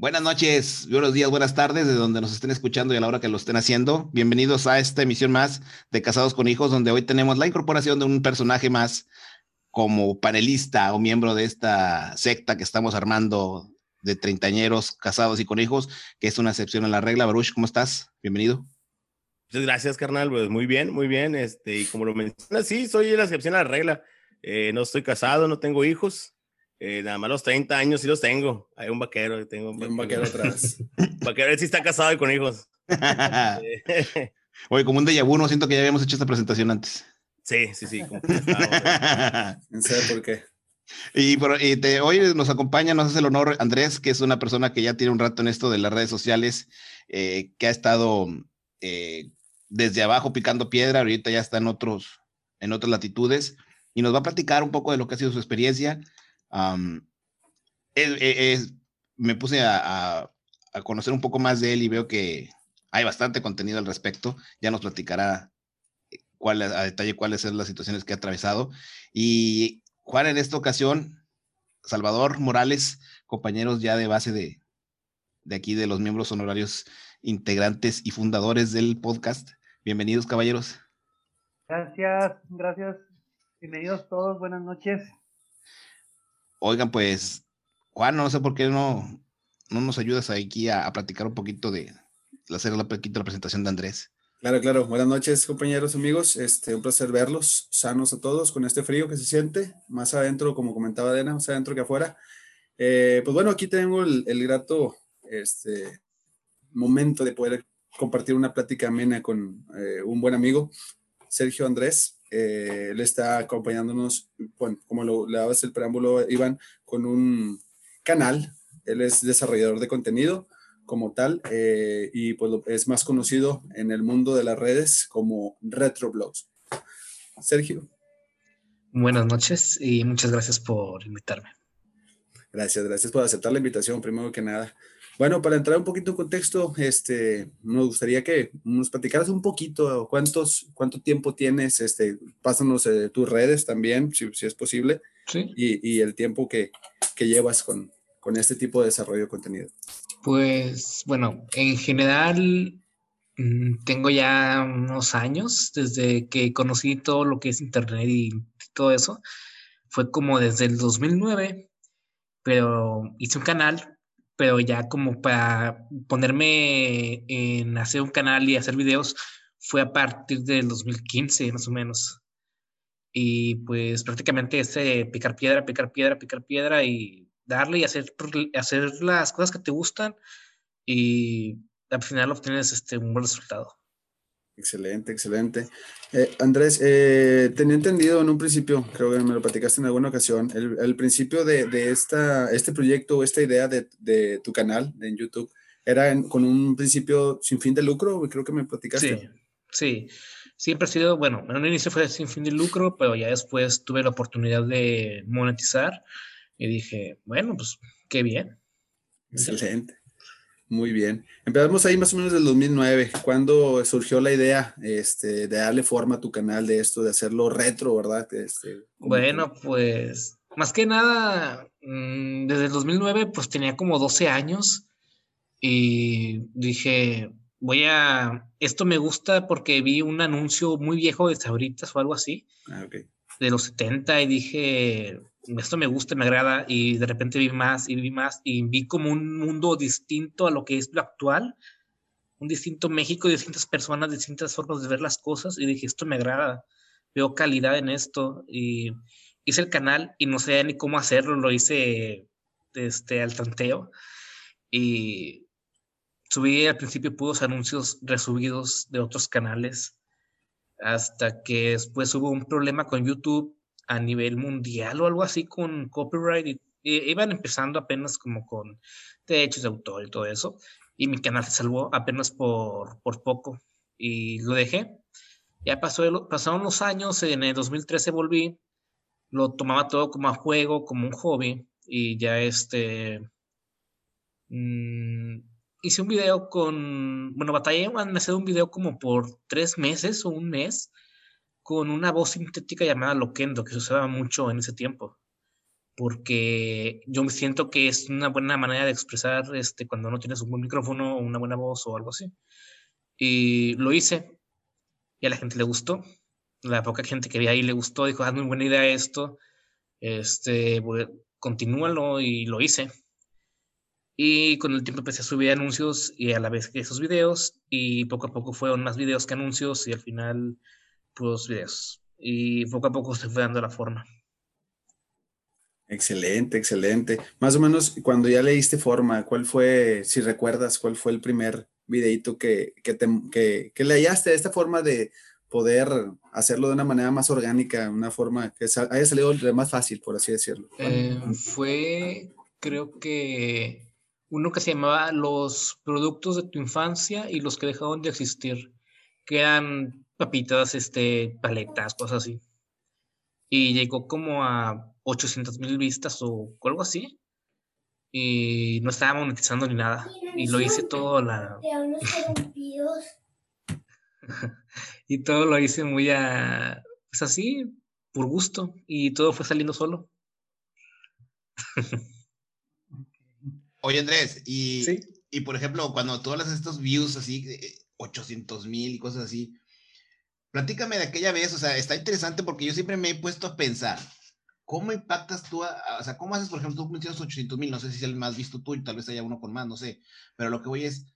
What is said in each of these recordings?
Buenas noches, buenos días, buenas tardes, de donde nos estén escuchando y a la hora que lo estén haciendo. Bienvenidos a esta emisión más de Casados con Hijos, donde hoy tenemos la incorporación de un personaje más como panelista o miembro de esta secta que estamos armando de treintañeros casados y con hijos, que es una excepción a la regla. Baruch, ¿cómo estás? Bienvenido. Muchas gracias, carnal. Pues muy bien, muy bien. Este, y como lo mencionas, sí, soy la excepción a la regla. Eh, no estoy casado, no tengo hijos. Eh, nada más los 30 años sí los tengo. Hay un vaquero, tengo un vaquero, atrás. vaquero, él sí está casado y con hijos. Oye, como un déjà vu, no siento que ya habíamos hecho esta presentación antes. Sí, sí, sí. Como no sé por qué. Y, hoy nos acompaña, nos hace el honor Andrés, que es una persona que ya tiene un rato en esto de las redes sociales, eh, que ha estado eh, desde abajo picando piedra, ahorita ya está en, otros, en otras latitudes, y nos va a platicar un poco de lo que ha sido su experiencia, me puse a, conocer un poco más de él y veo que hay bastante contenido al respecto. Ya nos platicará eh, cuál, a detalle cuáles son las situaciones que ha atravesado. Y Juan, en esta ocasión, Salvador Morales, compañeros ya de base de, de aquí, de los miembros honorarios integrantes y fundadores del podcast. Bienvenidos, caballeros. Gracias, gracias. Bienvenidos todos, buenas noches. Oigan, pues, Juan, no sé por qué no, no nos ayudas aquí a, platicar un poquito de, hacer la, la presentación de Andrés. Claro, claro. Buenas noches, compañeros, amigos. Este, un placer verlos, sanos a todos, con este frío que se siente, más adentro, como comentaba Dena, más adentro que afuera. Eh, pues bueno, aquí tengo el, grato este, momento de poder compartir una plática amena con eh, un buen amigo, Sergio Andrés. Eh, él está acompañándonos, bueno, como lo, le dabas el preámbulo, Iván, con un canal. Él es desarrollador de contenido como tal eh, y pues es más conocido en el mundo de las redes como Retroblogs. Sergio. Buenas noches y muchas gracias por invitarme. Gracias, gracias por aceptar la invitación, primero que nada. Bueno, para entrar un poquito en contexto, este, nos gustaría que nos platicaras un poquito cuántos, cuánto tiempo tienes, este, pásanos eh, tus redes también, si, si es posible, sí. y, y, el tiempo que, que llevas con, con, este tipo de desarrollo de contenido. Pues, bueno, en general mm, tengo ya unos años desde que conocí todo lo que es Internet y todo eso. Fue como desde el 2009, pero hice un canal pero ya como para ponerme en hacer un canal y hacer videos fue a partir del 2015 más o menos. Y pues prácticamente ese picar piedra, picar piedra, picar piedra y darle y hacer, hacer las cosas que te gustan y al final obtienes este, un buen resultado. Excelente, excelente. Eh, Andrés, eh, tenía entendido en un principio, creo que me lo platicaste en alguna ocasión, el, principio de, de, esta, este proyecto, esta idea de, de tu canal en YouTube, era con un principio sin fin de lucro, creo que me platicaste. Sí, sí. Siempre ha sido, bueno, en un inicio fue sin fin de lucro, pero ya después tuve la oportunidad de monetizar y dije, bueno, pues qué bien. Excelente. Muy bien. Empezamos ahí más o menos del 2009, cuando surgió la idea este, de darle forma a tu canal de esto, de hacerlo retro, ¿verdad? Este, bueno, pues más que nada, mm, desde el 2009 pues tenía como 12 años y dije, voy a, esto me gusta porque vi un anuncio muy viejo de Sabritas o algo así, ah, okay. De los 70 y dije, esto me gusta, me agrada y de repente vi más y vi más y vi como un mundo distinto a lo que es lo actual, un distinto México, distintas personas, distintas formas de ver las cosas y dije, esto me agrada, veo calidad en esto y hice el canal y no sabía ni cómo hacerlo, lo hice este, al tanteo y subí al principio puros anuncios resubidos de otros canales hasta que después hubo un problema con YouTube a nivel mundial o algo así con copyright. Y, iban empezando apenas como con derechos de autor y todo eso. Y mi canal se salvó apenas por, por poco. Y lo dejé. Ya pasó, pasaron los años, en el 2013 volví, lo tomaba todo como a juego, como un hobby, y ya este, mm, hice un video con, bueno, batallé en hacer un video como por tres meses o un mes, con una voz sintética llamada Loquendo, que se usaba mucho en ese tiempo. porque yo me siento que es una buena manera de expresar este, cuando no tienes un buen micrófono o una buena voz o algo así. Y lo hice y a la gente le gustó. La poca gente que vi ahí le gustó, dijo, ah, muy buena idea esto, este, continúalo y lo hice. Y con el tiempo empecé a subir anuncios y a la vez que esos videos y poco a poco fueron más videos que anuncios y al final pues videos. Y poco a poco se fue dando la forma. Excelente, excelente. Más o menos cuando ya le diste forma, ¿cuál fue, si recuerdas, cuál fue el primer videito que, que, te, que, que le hallaste esta forma de poder hacerlo de una manera más orgánica, una forma que haya salido más fácil, por así decirlo? Eh, fue, creo que uno que se llamaba Los productos de tu infancia y los que dejaron de existir, que eran papitas, este, paletas, cosas así. Y llegó como a 800 mil vistas o algo así. Y no estaba monetizando ni nada. Y lo hice todo la... y todo lo hice muy a... Pues así, por gusto. Y todo fue saliendo solo. Oye, Andrés, y, y por ejemplo, cuando de estos views así, 800 mil y cosas así, platícame de aquella vez, o sea, está interesante porque yo siempre me he puesto a pensar, ¿cómo impactas tú, o sea, cómo haces, por ejemplo, tú mencionas 800 mil, no sé si es el más visto tú y tal vez haya uno con más, no sé, pero lo que voy es,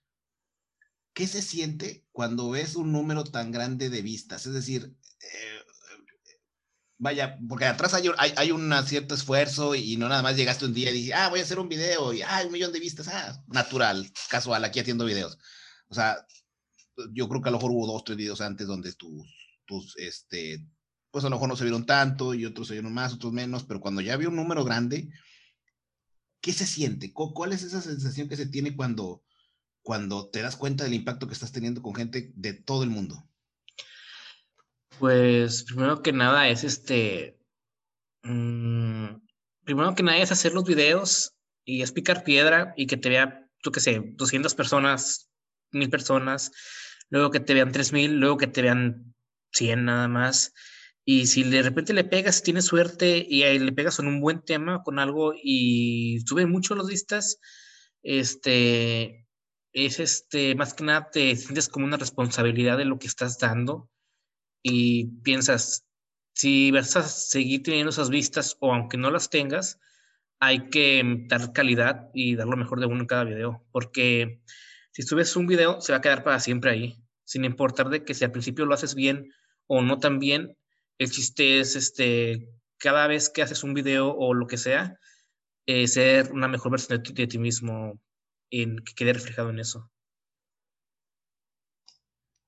¿qué se siente cuando ves un número tan grande de vistas? Es decir, eh, vaya, porque atrás hay, hay, un cierto esfuerzo y no nada más llegaste un día y dices, ah, voy a hacer un video y, ah, un millón de vistas, ah, natural, casual, aquí haciendo videos. O sea, yo creo que a lo mejor hubo dos, tres videos antes donde tus, tus, este, pues a lo mejor no se vieron tanto y otros se vieron más, otros menos, pero cuando ya había un número grande, ¿qué se siente? ¿Cuál es esa sensación que se tiene cuando, cuando te das cuenta del impacto que estás teniendo con gente de todo el mundo? Pues primero que nada es este, mm, primero que nada es hacer los videos y es picar piedra y que te vea, tú que sé, 200 personas, 1000 personas, luego que te vean 3000, luego que te vean 100 nada más. Y si de repente le pegas, tienes suerte y ahí le pegas con un buen tema, con algo y sube mucho los vistas, este, es este, más que nada te sientes como una responsabilidad de lo que estás dando y piensas, si vas a seguir teniendo esas vistas o aunque no las tengas, hay que dar calidad y dar lo mejor de uno en cada video, porque si subes un video se va a quedar para siempre ahí, sin importar de que si al principio lo haces bien o no tan bien, el chiste es este, cada vez que haces un video o lo que sea, eh, ser una mejor versión de, de ti mismo en que quede reflejado en eso.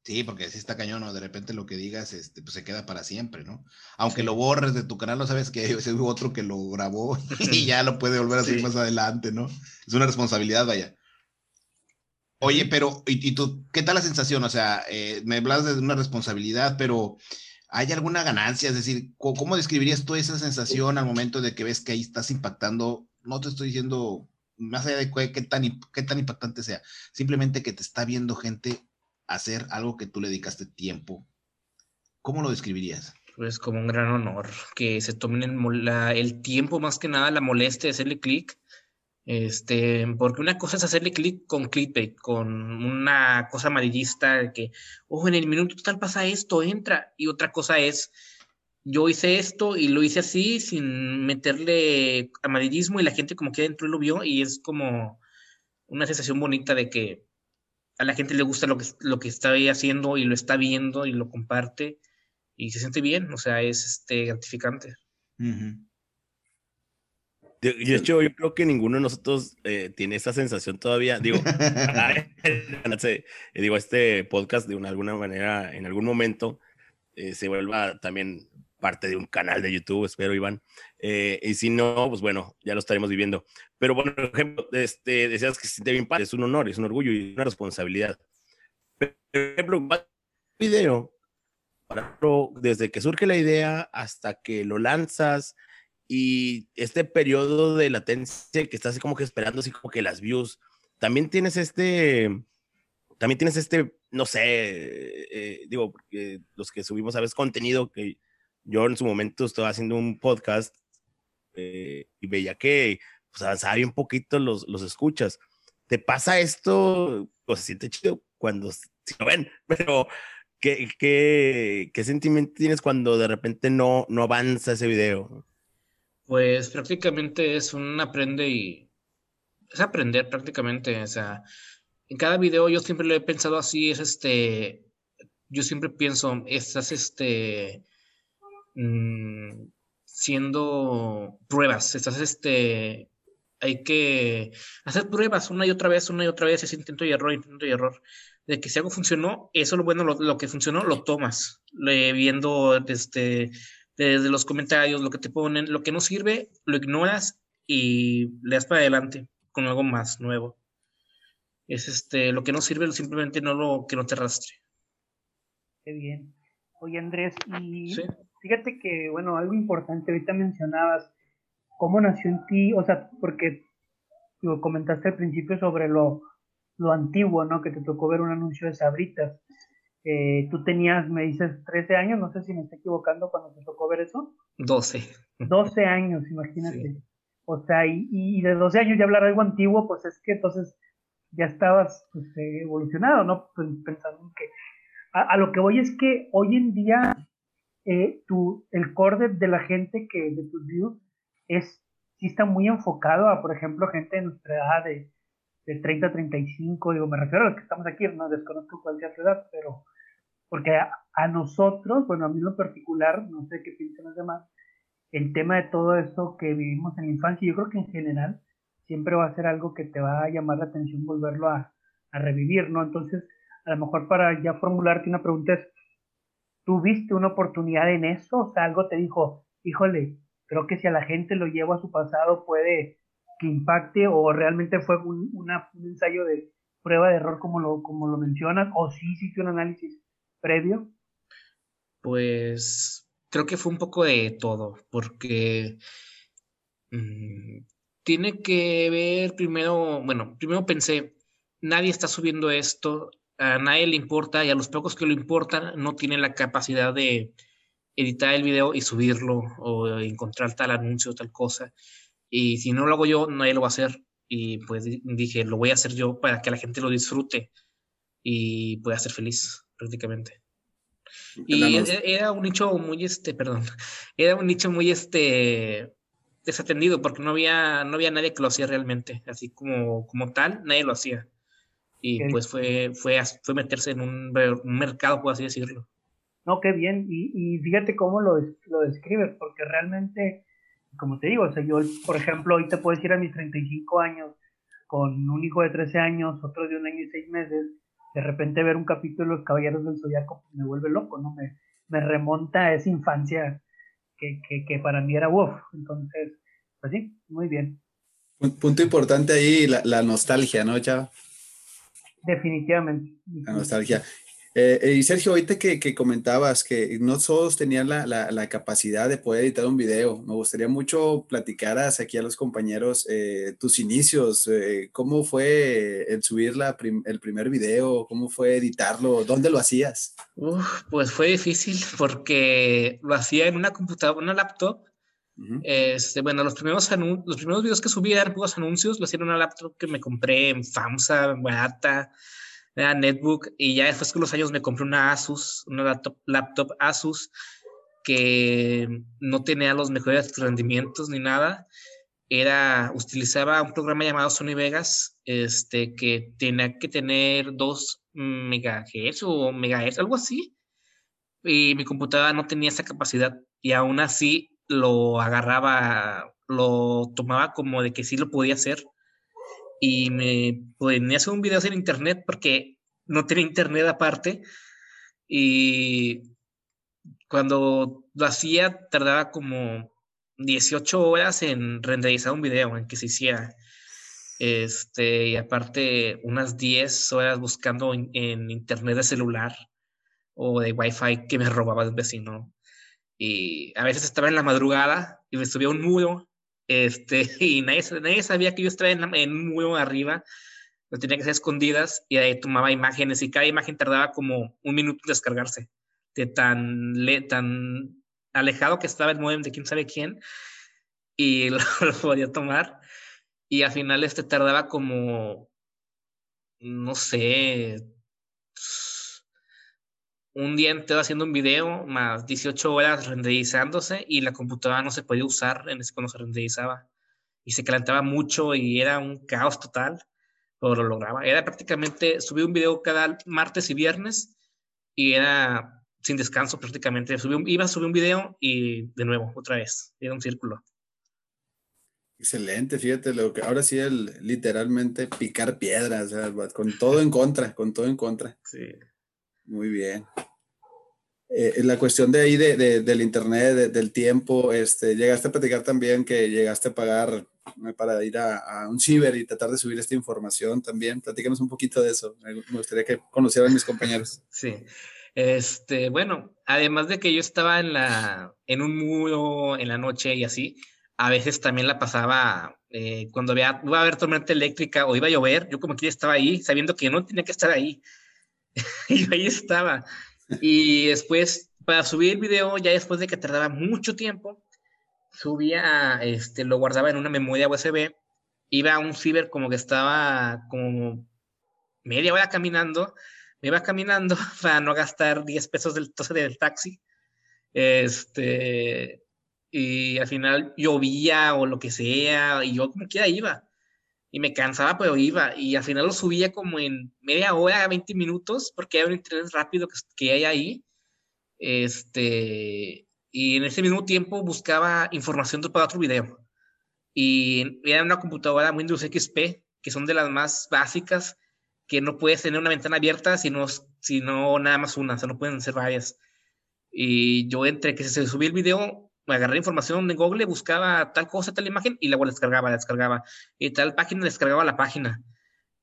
Sí, porque si está cañón, ¿no? De repente lo que digas, este, pues se queda para siempre, ¿no? Aunque lo borres de tu canal, no sabes que ese hubo otro que lo grabó y ya lo puede volver a hacer más adelante, ¿no? Es una responsabilidad, vaya. Oye, pero, ¿y, tú, qué tal la sensación? O sea, eh, me hablas de una responsabilidad, pero ¿hay alguna ganancia? Es decir, ¿cómo describirías tú esa sensación al momento de que ves que ahí estás impactando? No te estoy diciendo más allá de qué tan, qué tan impactante sea, simplemente que te está viendo gente hacer algo que tú le dedicaste tiempo, ¿cómo lo describirías? Pues como un gran honor, que se tomen el, el tiempo más que nada, la molestia de hacerle clic, este, porque una cosa es hacerle clic con clickbait, con una cosa amarillista que, ojo, en el minuto tal pasa esto, entra, y otra cosa es, yo hice esto y lo hice así sin meterle amarillismo y la gente como que adentro lo vio y es como una sensación bonita de que a la gente le gusta lo que, lo que está haciendo y lo está viendo y lo comparte y se siente bien, o sea, es este, gratificante. de, hecho, yo creo que ninguno de nosotros eh, tiene esa sensación todavía. Digo, digo, este podcast de una, alguna manera, en algún momento, eh, se vuelva también parte de un canal de YouTube, espero, Iván. Eh, y si no, pues bueno, ya lo estaremos viviendo. Pero bueno, por ejemplo, este, decías que siente bien es un honor, es un orgullo y una responsabilidad. Por ejemplo, video, desde que surge la idea hasta que lo lanzas y este periodo de latencia que estás como que esperando así como que las views, también tienes este, también tienes este, no sé, eh, digo, los que subimos a veces contenido que yo en su momento estaba haciendo un podcast eh, y veía que pues, avanzaba bien poquito los, los escuchas. ¿Te pasa esto? Pues se siente chido cuando si lo ven, pero ¿qué, qué, qué sentimiento tienes cuando de repente no, no avanza ese video? Pues prácticamente es un aprende y es aprender prácticamente, o sea, en cada video yo siempre lo he pensado así, es este, yo siempre pienso, estás este, mm, siendo pruebas, estás este, hay que hacer pruebas una y otra vez, una y otra vez, es intento y error, intento y error. De que si algo funcionó, eso lo bueno, lo, que funcionó, lo tomas, le, viendo desde, desde los comentarios, lo que te ponen, lo que no sirve, lo ignoras y le das para adelante con algo más nuevo. Es este, lo que no sirve, simplemente no lo que no te arrastre. Qué bien. Oye, Andrés, y fíjate que, bueno, algo importante, ahorita mencionabas cómo nació en ti, o sea, porque lo comentaste al principio sobre lo, lo antiguo, ¿no? Que te tocó ver un anuncio de Sabritas. Eh, tú tenías, me dices, 13 años, no sé si me estoy equivocando cuando te tocó ver eso. 12. 12 años, imagínate. O sea, y, y, de 12 años ya hablar algo antiguo, pues es que entonces ya estabas pues, eh, evolucionado, ¿no? Pues, pensando que... A, lo que voy es que hoy en día tu, el core de, la gente que de tus views es, sí está muy enfocado a, por ejemplo, gente de nuestra edad de, de 30 a 35, digo, me refiero a los que estamos aquí, no desconozco cuál sea su edad, pero porque a, nosotros, bueno, a mí en lo particular, no sé qué piensan los demás, el tema de todo eso que vivimos en la infancia, yo creo que en general siempre va a ser algo que te va a llamar la atención volverlo a, a revivir, ¿no? Entonces, a lo mejor para ya formularte una pregunta es, ¿tuviste una oportunidad en eso? O sea, algo te dijo, híjole, creo que si a la gente lo llevo a su pasado puede que impacte o realmente fue un, ensayo de prueba de error como lo, mencionas o sí hiciste un análisis previo? Pues creo que fue un poco de todo, porque mm, tiene que ver primero, bueno, primero pensé, nadie está subiendo esto, a nadie le importa y a los pocos que lo importan no tienen la capacidad de editar el video y subirlo o encontrar tal anuncio o tal cosa. Y si no lo hago yo, nadie lo va a hacer. Y pues dije, lo voy a hacer yo para que la gente lo disfrute y pueda ser feliz prácticamente. Y era un nicho muy, este, perdón, era un nicho muy, este, desatendido porque no había, no había nadie que lo hacía realmente, así como, como tal, nadie lo hacía. Y pues fue, fue, fue meterse en un, mercado, por así decirlo. No, qué bien. Y, y fíjate cómo lo, lo describes, porque realmente, como te digo, o sea, yo, por ejemplo, hoy te puedo decir a mis 35 años, con un hijo de 13 años, otro de un año y seis meses, de repente ver un capítulo de Los Caballeros del Zodiaco pues, me vuelve loco, ¿no? Me, me remonta a esa infancia que, que, que para mí era uff. Entonces, pues sí, muy bien. Un punto importante ahí, la, la nostalgia, ¿no, Chava? Definitivamente. La nostalgia. Eh, eh, y Sergio, ahorita que, que, comentabas que no todos tenían la, la, la, capacidad de poder editar un video, me gustaría mucho platicaras aquí a los compañeros eh, tus inicios, eh, cómo fue el subir la el primer video, cómo fue editarlo, dónde lo hacías. Uf, pues fue difícil porque lo hacía en una computadora, una laptop. Este, bueno, los primeros, los primeros videos que subí eran pocos anuncios, lo en una laptop que me compré en FAMSA, barata era netbook y ya después con los años me compré una Asus, una laptop, laptop Asus que no tenía los mejores rendimientos ni nada. Era, utilizaba un programa llamado Sony Vegas, este, que tenía que tener 2 megahertz o megahertz, algo así. Y mi computadora no tenía esa capacidad y aún así lo agarraba, lo tomaba como de que sí lo podía hacer y me ponía a hacer un video en internet porque no tenía internet aparte y cuando lo hacía tardaba como 18 horas en renderizar un video, en que se hiciera. Este, y aparte unas 10 horas buscando en, internet de celular o de wifi que me robaba el vecino. Y a veces estaba en la madrugada y me subía un muro este, y nadie, nadie sabía que yo estaba en, en muy arriba, lo tenía que hacer escondidas y ahí tomaba imágenes y cada imagen tardaba como un minuto en descargarse, de tan, le, tan alejado que estaba el modem de quién sabe quién. y lo, podía tomar. Y al final este tardaba como, no sé, un día entero haciendo un video, más 18 horas renderizándose y la computadora no se podía usar en ese cuando se renderizaba. Y se calentaba mucho y era un caos total, pero lo lograba. Era prácticamente, subí un video cada martes y viernes y era sin descanso prácticamente. Subí iba a subir un video y de nuevo, otra vez, era un círculo. Excelente, fíjate, lo que ahora sí el literalmente picar piedras, con todo en contra, con todo en contra. Sí. Muy bien. Eh, la cuestión de ahí de, del internet, del tiempo, este, llegaste a platicar también que llegaste a pagar para ir a, a, un ciber y tratar de subir esta información también. Platícanos un poquito de eso. Me gustaría que conocieran mis compañeros. Sí. Este, bueno, además de que yo estaba en la, en un muro en la noche y así, a veces también la pasaba eh, cuando había, iba a haber tormenta eléctrica o iba a llover, yo como que ya estaba ahí, sabiendo que no tenía que estar ahí. y ahí estaba. Y después, para subir el video, ya después de que tardaba mucho tiempo, subía, este, lo guardaba en una memoria USB, iba a un ciber como que estaba como media hora caminando, me iba caminando para no gastar 10 pesos del, del taxi. Este, y al final llovía o lo que sea, y yo como quiera iba. Y me cansaba, pero iba. Y al final lo subía como en media hora, 20 minutos, porque era un internet rápido que, que hay ahí. Este, y en ese mismo tiempo buscaba información para otro video. Y era una computadora Windows XP, que son de las más básicas, que no puedes tener una ventana abierta, sino, sino nada más una, o no pueden ser varias. Y yo entre que se subía el video, agarré información en Google, buscaba tal cosa, tal imagen y luego la descargaba, la descargaba. Y tal página descargaba la página.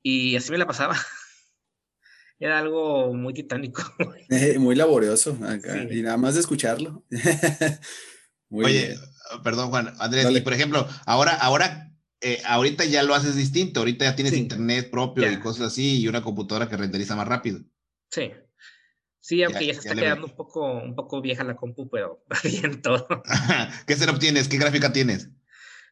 Y así me la pasaba. Era algo muy titánico. Eh, muy laborioso y nada más de escucharlo. Oye, perdón Juan, Andrés, y por ejemplo, ahora, ahora, eh, ahorita ya lo haces distinto, ahorita ya tienes internet propio y cosas así y una computadora que renderiza más rápido. Sí. Sí, aunque ya, se está quedando un poco, un poco vieja la compu, pero bien todo. ¿Qué setup tienes? ¿Qué gráfica tienes?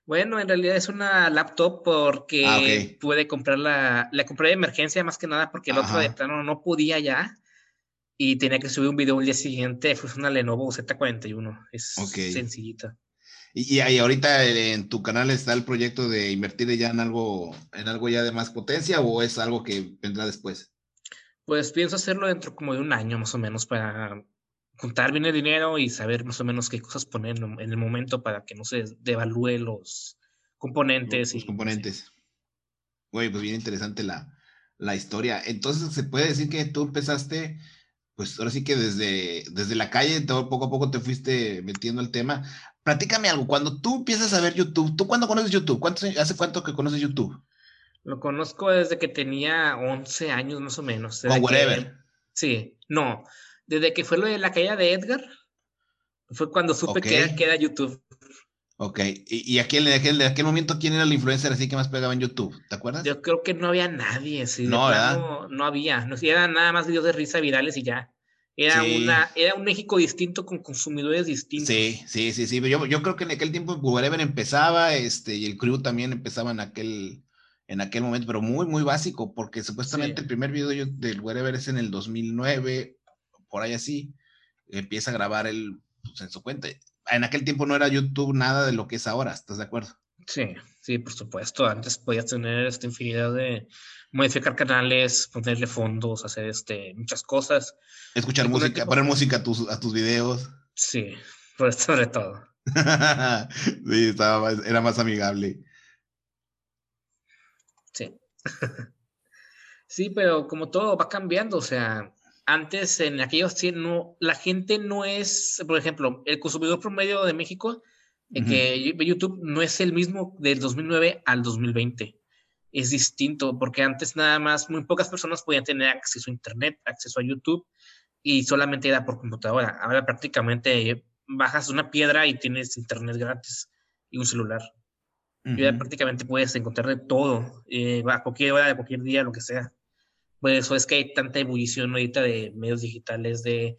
Bueno, en realidad es una laptop porque ah, pude comprarla, la compré de emergencia más que nada porque el otro de plano no podía ya y tenía que subir un video el día siguiente. Fue una Lenovo Z41, es sencillita. Y, y, ahorita en tu canal está el proyecto de invertir ya en algo, en algo ya de más potencia o es algo que vendrá después? Pues pienso hacerlo dentro como de un año más o menos para juntar bien el dinero y saber más o menos qué cosas poner en el momento para que no se devalúe los componentes. Los, componentes. Güey, pues bien interesante la, la historia. Entonces, se puede decir que tú empezaste, pues ahora sí que desde, desde la calle, todo, poco a poco te fuiste metiendo el tema. Platícame algo, cuando tú empiezas a ver YouTube, ¿tú cuándo conoces YouTube? ¿Cuánto, ¿Hace cuánto que conoces YouTube? Lo conozco desde que tenía 11 años más o menos. O whatever. sí, no. Desde que fue lo de la caída de Edgar, fue cuando supe que, era, YouTube. Ok, y, y aquel, en, aquel, aquel momento, ¿quién era el influencer así que más pegaba en YouTube? ¿Te acuerdas? Yo creo que no había nadie, sí. No, ¿verdad? no había, no, eran nada más videos de risa virales y ya. Era, una, era un México distinto con consumidores distintos. Sí, sí, sí, sí. Yo, yo creo que en aquel tiempo Whatever empezaba, este, y el crew también empezaba en aquel, en aquel momento, pero muy, muy básico, porque supuestamente el primer video del Wherever es en el 2009, por ahí así, empieza a grabar el, pues, en su cuenta. En aquel tiempo no era YouTube nada de lo que es ahora, ¿estás de acuerdo? Sí, sí, por supuesto. Antes podías tener esta infinidad de modificar canales, ponerle fondos, hacer este, muchas cosas. Escuchar música, poner música a tus, a tus videos. Sí, sobre todo. sí, estaba era más amigable. Sí. sí, pero como todo va cambiando, o sea, antes en aquellos no, la gente no es, por ejemplo, el consumidor promedio de México, en que YouTube no es el mismo del 2009 al 2020. Es distinto, porque antes nada más muy pocas personas podían tener acceso a Internet, acceso a YouTube, y solamente era por computadora. Ahora prácticamente bajas una piedra y tienes Internet gratis y un celular ya prácticamente puedes encontrar de todo, eh, a cualquier hora, de cualquier día, lo que sea. Pues eso es que hay tanta ebullición ahorita de medios digitales, de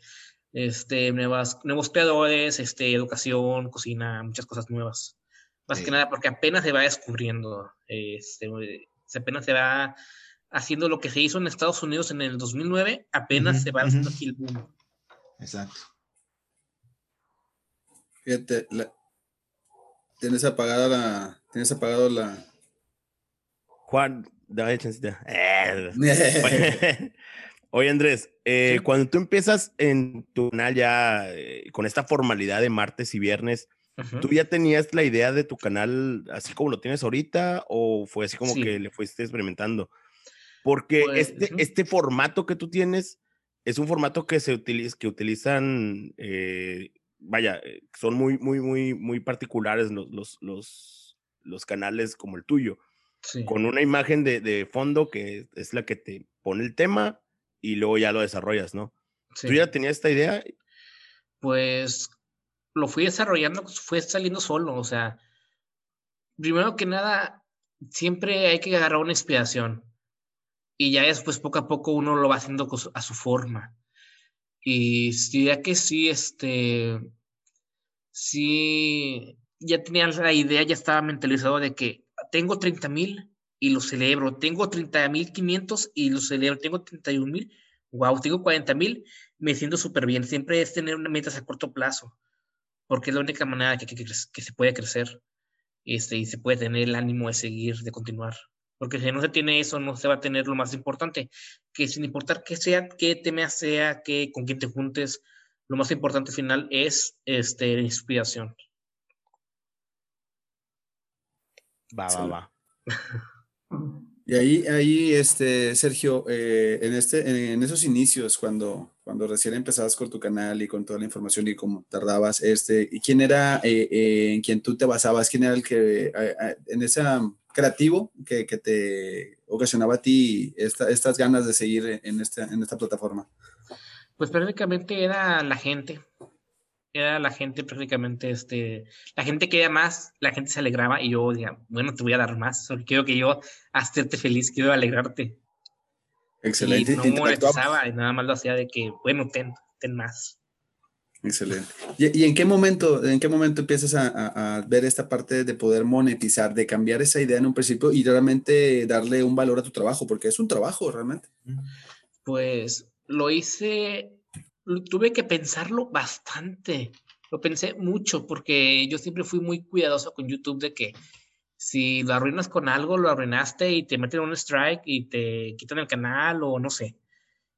este, nuevas, nuevos creadores, este, educación, cocina, muchas cosas nuevas. Más que nada porque apenas se va descubriendo, este, apenas se va haciendo lo que se hizo en Estados Unidos en el 2009, apenas se va haciendo aquí el boom. Exacto. Fíjate, tienes apagada la, tienes apagado la. Juan, dame chancita. Oye, Andrés, eh, cuando tú empiezas en tu canal ya eh, con esta formalidad de martes y viernes, ¿tú ya tenías la idea de tu canal así como lo tienes ahorita o fue así como que le fuiste experimentando? Porque pues, este, este formato que tú tienes es un formato que se utiliza, que utilizan, eh, vaya, son muy, muy, muy, muy particulares los, los, los, los canales como el tuyo. Con una imagen de, de, fondo que es la que te pone el tema y luego ya lo desarrollas, ¿no? ¿Tú ya tenías esta idea? Pues lo fui desarrollando, fue saliendo solo, o sea, primero que nada, siempre hay que agarrar una inspiración y ya después poco a poco uno lo va haciendo a su forma. Y diría que sí, este, sí, ya tenía la idea, ya estaba mentalizado de que tengo 30 mil y lo celebro, tengo 30 mil 500 y lo celebro, tengo 31 mil, wow, tengo 40 mil, me siento súper bien. Siempre es tener una meta a corto plazo, porque es la única manera que, que, que se puede crecer este, y se puede tener el ánimo de seguir, de continuar. Porque si no se tiene eso, no se va a tener lo más importante, que sin importar qué sea, qué tema sea, qué, con quién te juntes, lo más importante al final es este, la inspiración. Va, va, va. Y ahí, ahí este, Sergio, eh, en, este, en esos inicios, cuando, cuando recién empezabas con tu canal y con toda la información y cómo tardabas, este, ¿y quién era eh, eh, en quien tú te basabas? ¿Quién era el que, en ese creativo que, que, te ocasionaba a ti estas ganas de seguir en, esta, en esta plataforma? Pues prácticamente era la gente, era la gente prácticamente, este, la gente quería más, la gente se alegraba y yo decía, bueno, te voy a dar más, solo quiero que yo hacerte feliz, quiero alegrarte. Excelente. Y no monetizaba y nada más lo hacía de que, bueno, ten, ten más. Excelente. ¿Y, en qué momento, en qué momento empiezas a, a, ver esta parte de poder monetizar, de cambiar esa idea en un principio y realmente darle un valor a tu trabajo? Porque es un trabajo realmente. Pues lo hice tuve que pensarlo bastante. Lo pensé mucho porque yo siempre fui muy cuidadoso con YouTube de que si lo arruinas con algo, lo arruinaste y te meten un strike y te quitan el canal o no sé.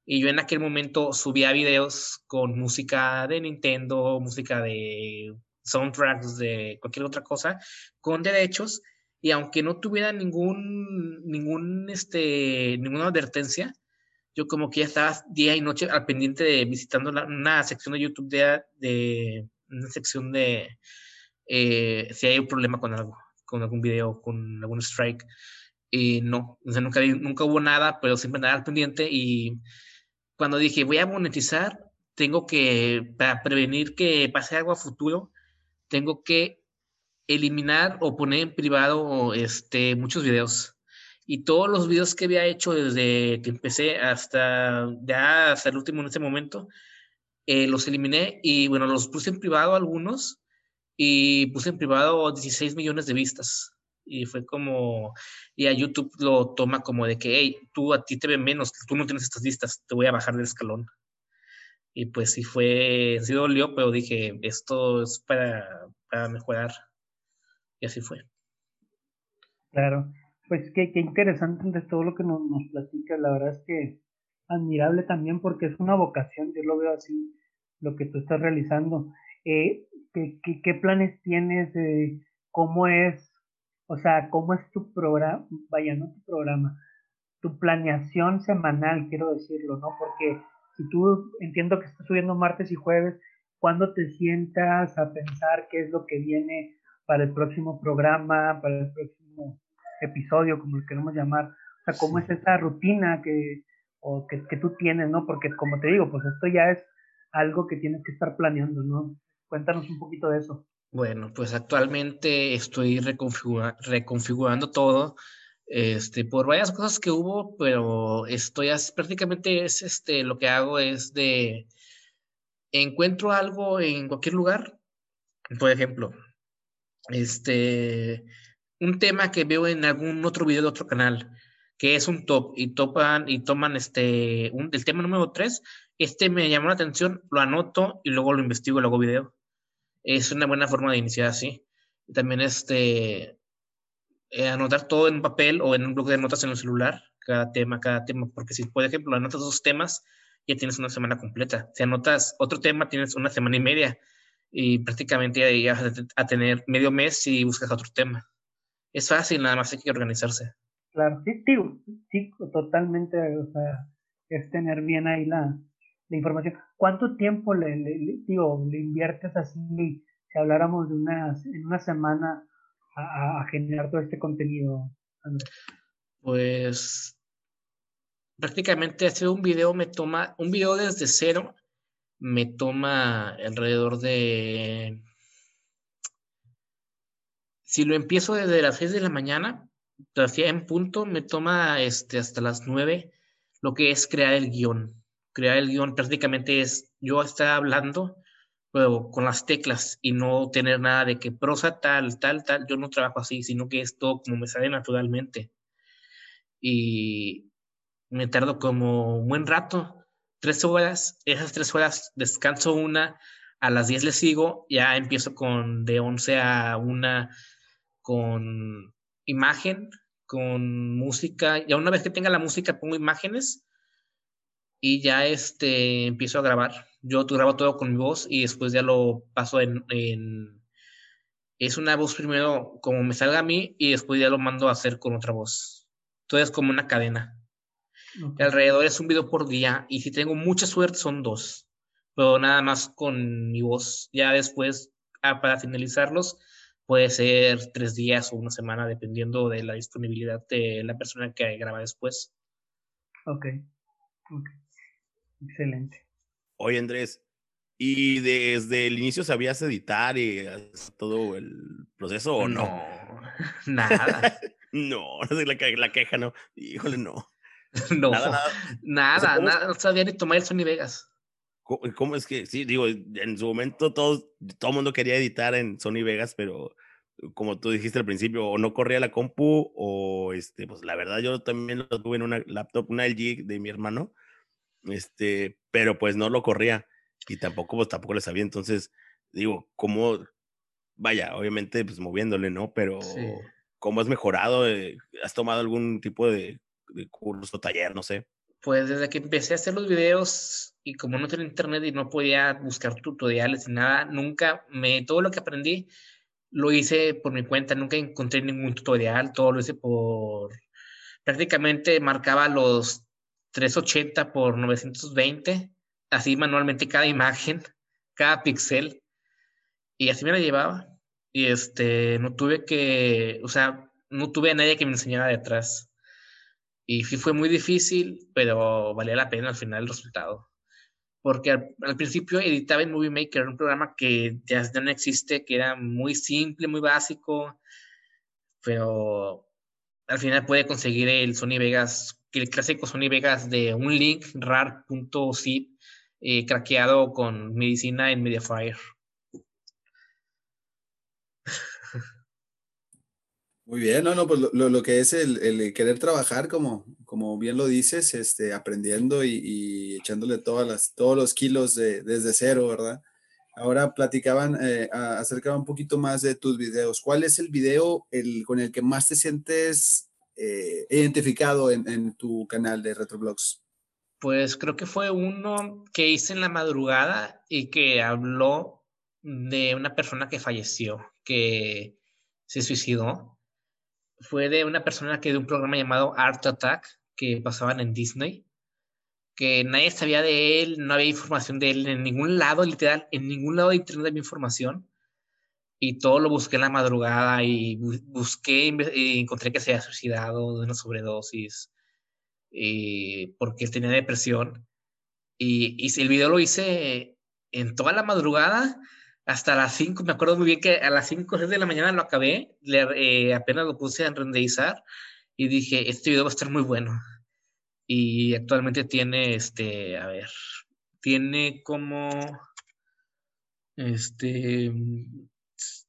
Y yo en aquel momento subía videos con música de Nintendo, música de soundtracks, de cualquier otra cosa, con derechos. Y aunque no tuviera ningún, ningún, este, ninguna advertencia, yo como que ya estaba día y noche al pendiente de visitando una sección de YouTube de, de una sección de eh, si hay un problema con algo, con algún video, con algún strike. Y no, o sea, nunca, nunca hubo nada, pero siempre nada al pendiente. Y cuando dije, voy a monetizar, tengo que, para prevenir que pase algo a futuro, tengo que eliminar o poner en privado este, muchos videos y todos los videos que había hecho desde que empecé hasta ya hasta el último en ese momento, eh, los eliminé y bueno, los puse en privado algunos y puse en privado 16 millones de vistas. Y fue como, y a YouTube lo toma como de que, hey, tú a ti te ven menos, tú no tienes estas vistas, te voy a bajar del escalón. Y pues sí fue, sí dolió, pero dije, esto es para, para mejorar. Y así fue. Claro. Pues qué, qué interesante de todo lo que nos, nos platica, la verdad es que admirable también porque es una vocación, yo lo veo así, lo que tú estás realizando. Eh, ¿qué, qué, planes tienes? ¿Cómo es? O sea, ¿cómo es tu programa? Vaya, no tu programa, tu planeación semanal, quiero decirlo, ¿no? Porque si tú entiendo que estás subiendo martes y jueves, ¿cuándo te sientas a pensar qué es lo que viene para el próximo programa, para el próximo episodio, como lo queremos llamar, o sea, cómo es esa rutina que, o que, que, tú tienes, ¿no? Porque como te digo, pues esto ya es algo que tienes que estar planeando, ¿no? Cuéntanos un poquito de eso. Bueno, pues actualmente estoy reconfigurando todo, este, por varias cosas que hubo, pero estoy prácticamente es este, lo que hago es de encuentro algo en cualquier lugar, por ejemplo, este, un tema que veo en algún otro video de otro canal, que es un top, y topan, y toman este, un, el tema número 3, este me llamó la atención, lo anoto y luego lo investigo hago video. Es una buena forma de iniciar así. También este, eh, anotar todo en papel o en un bloque de notas en el celular, cada tema, cada tema, porque si, por ejemplo, anotas dos temas, ya tienes una semana completa. Si anotas otro tema, tienes una semana y media y prácticamente ya vas a tener medio mes si buscas otro tema. Es fácil, nada más hay que organizarse. Claro, sí, sí, totalmente, o sea, es tener bien ahí la, la información. ¿Cuánto tiempo le, le, digo, le inviertes así, si habláramos de una, en una semana, a, generar todo este contenido? Pues prácticamente hacer un video me toma, un video desde cero me toma alrededor de, si lo empiezo desde las 6 de la mañana, todavía en punto, me toma este, hasta las 9 lo que es crear el guion. Crear el guion prácticamente es yo estar hablando, pero con las teclas y no tener nada de que prosa tal, tal, tal. Yo no trabajo así, sino que es todo como me sale naturalmente. Y me tardo como un buen rato, tres horas, esas tres horas descanso una, a las 10 le sigo, ya empiezo con de 11 a una con imagen, con música, ya una vez que tenga la música pongo imágenes y ya este empiezo a grabar. Yo grabo todo con mi voz y después ya lo paso en, en es una voz primero como me salga a mí y después ya lo mando a hacer con otra voz. Todo es como una cadena. Alrededor es un video por día y si tengo mucha suerte son dos, pero nada más con mi voz. Ya después, para finalizarlos, puede ser tres días o una semana, dependiendo de la disponibilidad de la persona que graba después. Ok, ok. Excelente. Oye, Andrés, ¿y desde el inicio sabías editar y todo el proceso o no? No, nada. no, la, la queja, no. Híjole, no. No, nada, nada, nada, no sabía ni tomar el Sony Vegas. ¿Cómo, es que, sí, digo, en su momento todo, todo el mundo quería editar en Sony Vegas, pero como tú dijiste al principio, o no corría la compu, o este, pues la verdad yo también lo tuve en una laptop, una LG de mi hermano, este, pero pues no lo corría y tampoco, pues tampoco le sabía. Entonces, digo, ¿cómo, vaya, obviamente, pues moviéndole, ¿no? Pero, ¿cómo has mejorado? Eh, ¿Has tomado algún tipo de de curso, taller, no sé? Pues desde que empecé a hacer los videos y como no tenía internet y no podía buscar tutoriales ni nada, nunca me, todo lo que aprendí lo hice por mi cuenta, nunca encontré ningún tutorial, todo lo hice por, prácticamente marcaba los 380 por 920, así manualmente cada imagen, cada pixel, y así me la llevaba. Y este, no tuve que, o sea, no tuve a nadie que me enseñara detrás. Y sí fue muy difícil, pero valía la pena al final el resultado. Porque al, principio editaba en Movie Maker, un programa que ya no existe, que era muy simple, muy básico, pero al final puede conseguir el Sony Vegas, el clásico Sony Vegas de un link rar.zip eh, craqueado con medicina en Mediafire. Muy bien, no, no, pues lo, lo que es el, el, querer trabajar, como, como bien lo dices, este, aprendiendo y, y echándole todas las, todos los kilos de, desde cero, ¿verdad? Ahora platicaban eh, acerca un poquito más de tus videos. ¿Cuál es el video el, con el que más te sientes eh, identificado en, en, tu canal de Retroblogs? Pues creo que fue uno que hice en la madrugada y que habló de una persona que falleció, que se suicidó fue de una persona que de un programa llamado Art Attack que pasaban en Disney, que nadie sabía de él, no había información de él en ningún lado, literal, en ningún lado de internet había información. Y todo lo busqué en la madrugada y busqué y encontré que se había suicidado de una sobredosis y porque él tenía depresión. Y, y el video lo hice en toda la madrugada hasta las 5, me acuerdo muy bien que a las 5 de la mañana lo acabé, le, eh, apenas lo puse a renderizar y dije, este video va a estar muy bueno. Y actualmente tiene, este, a ver, tiene como, este,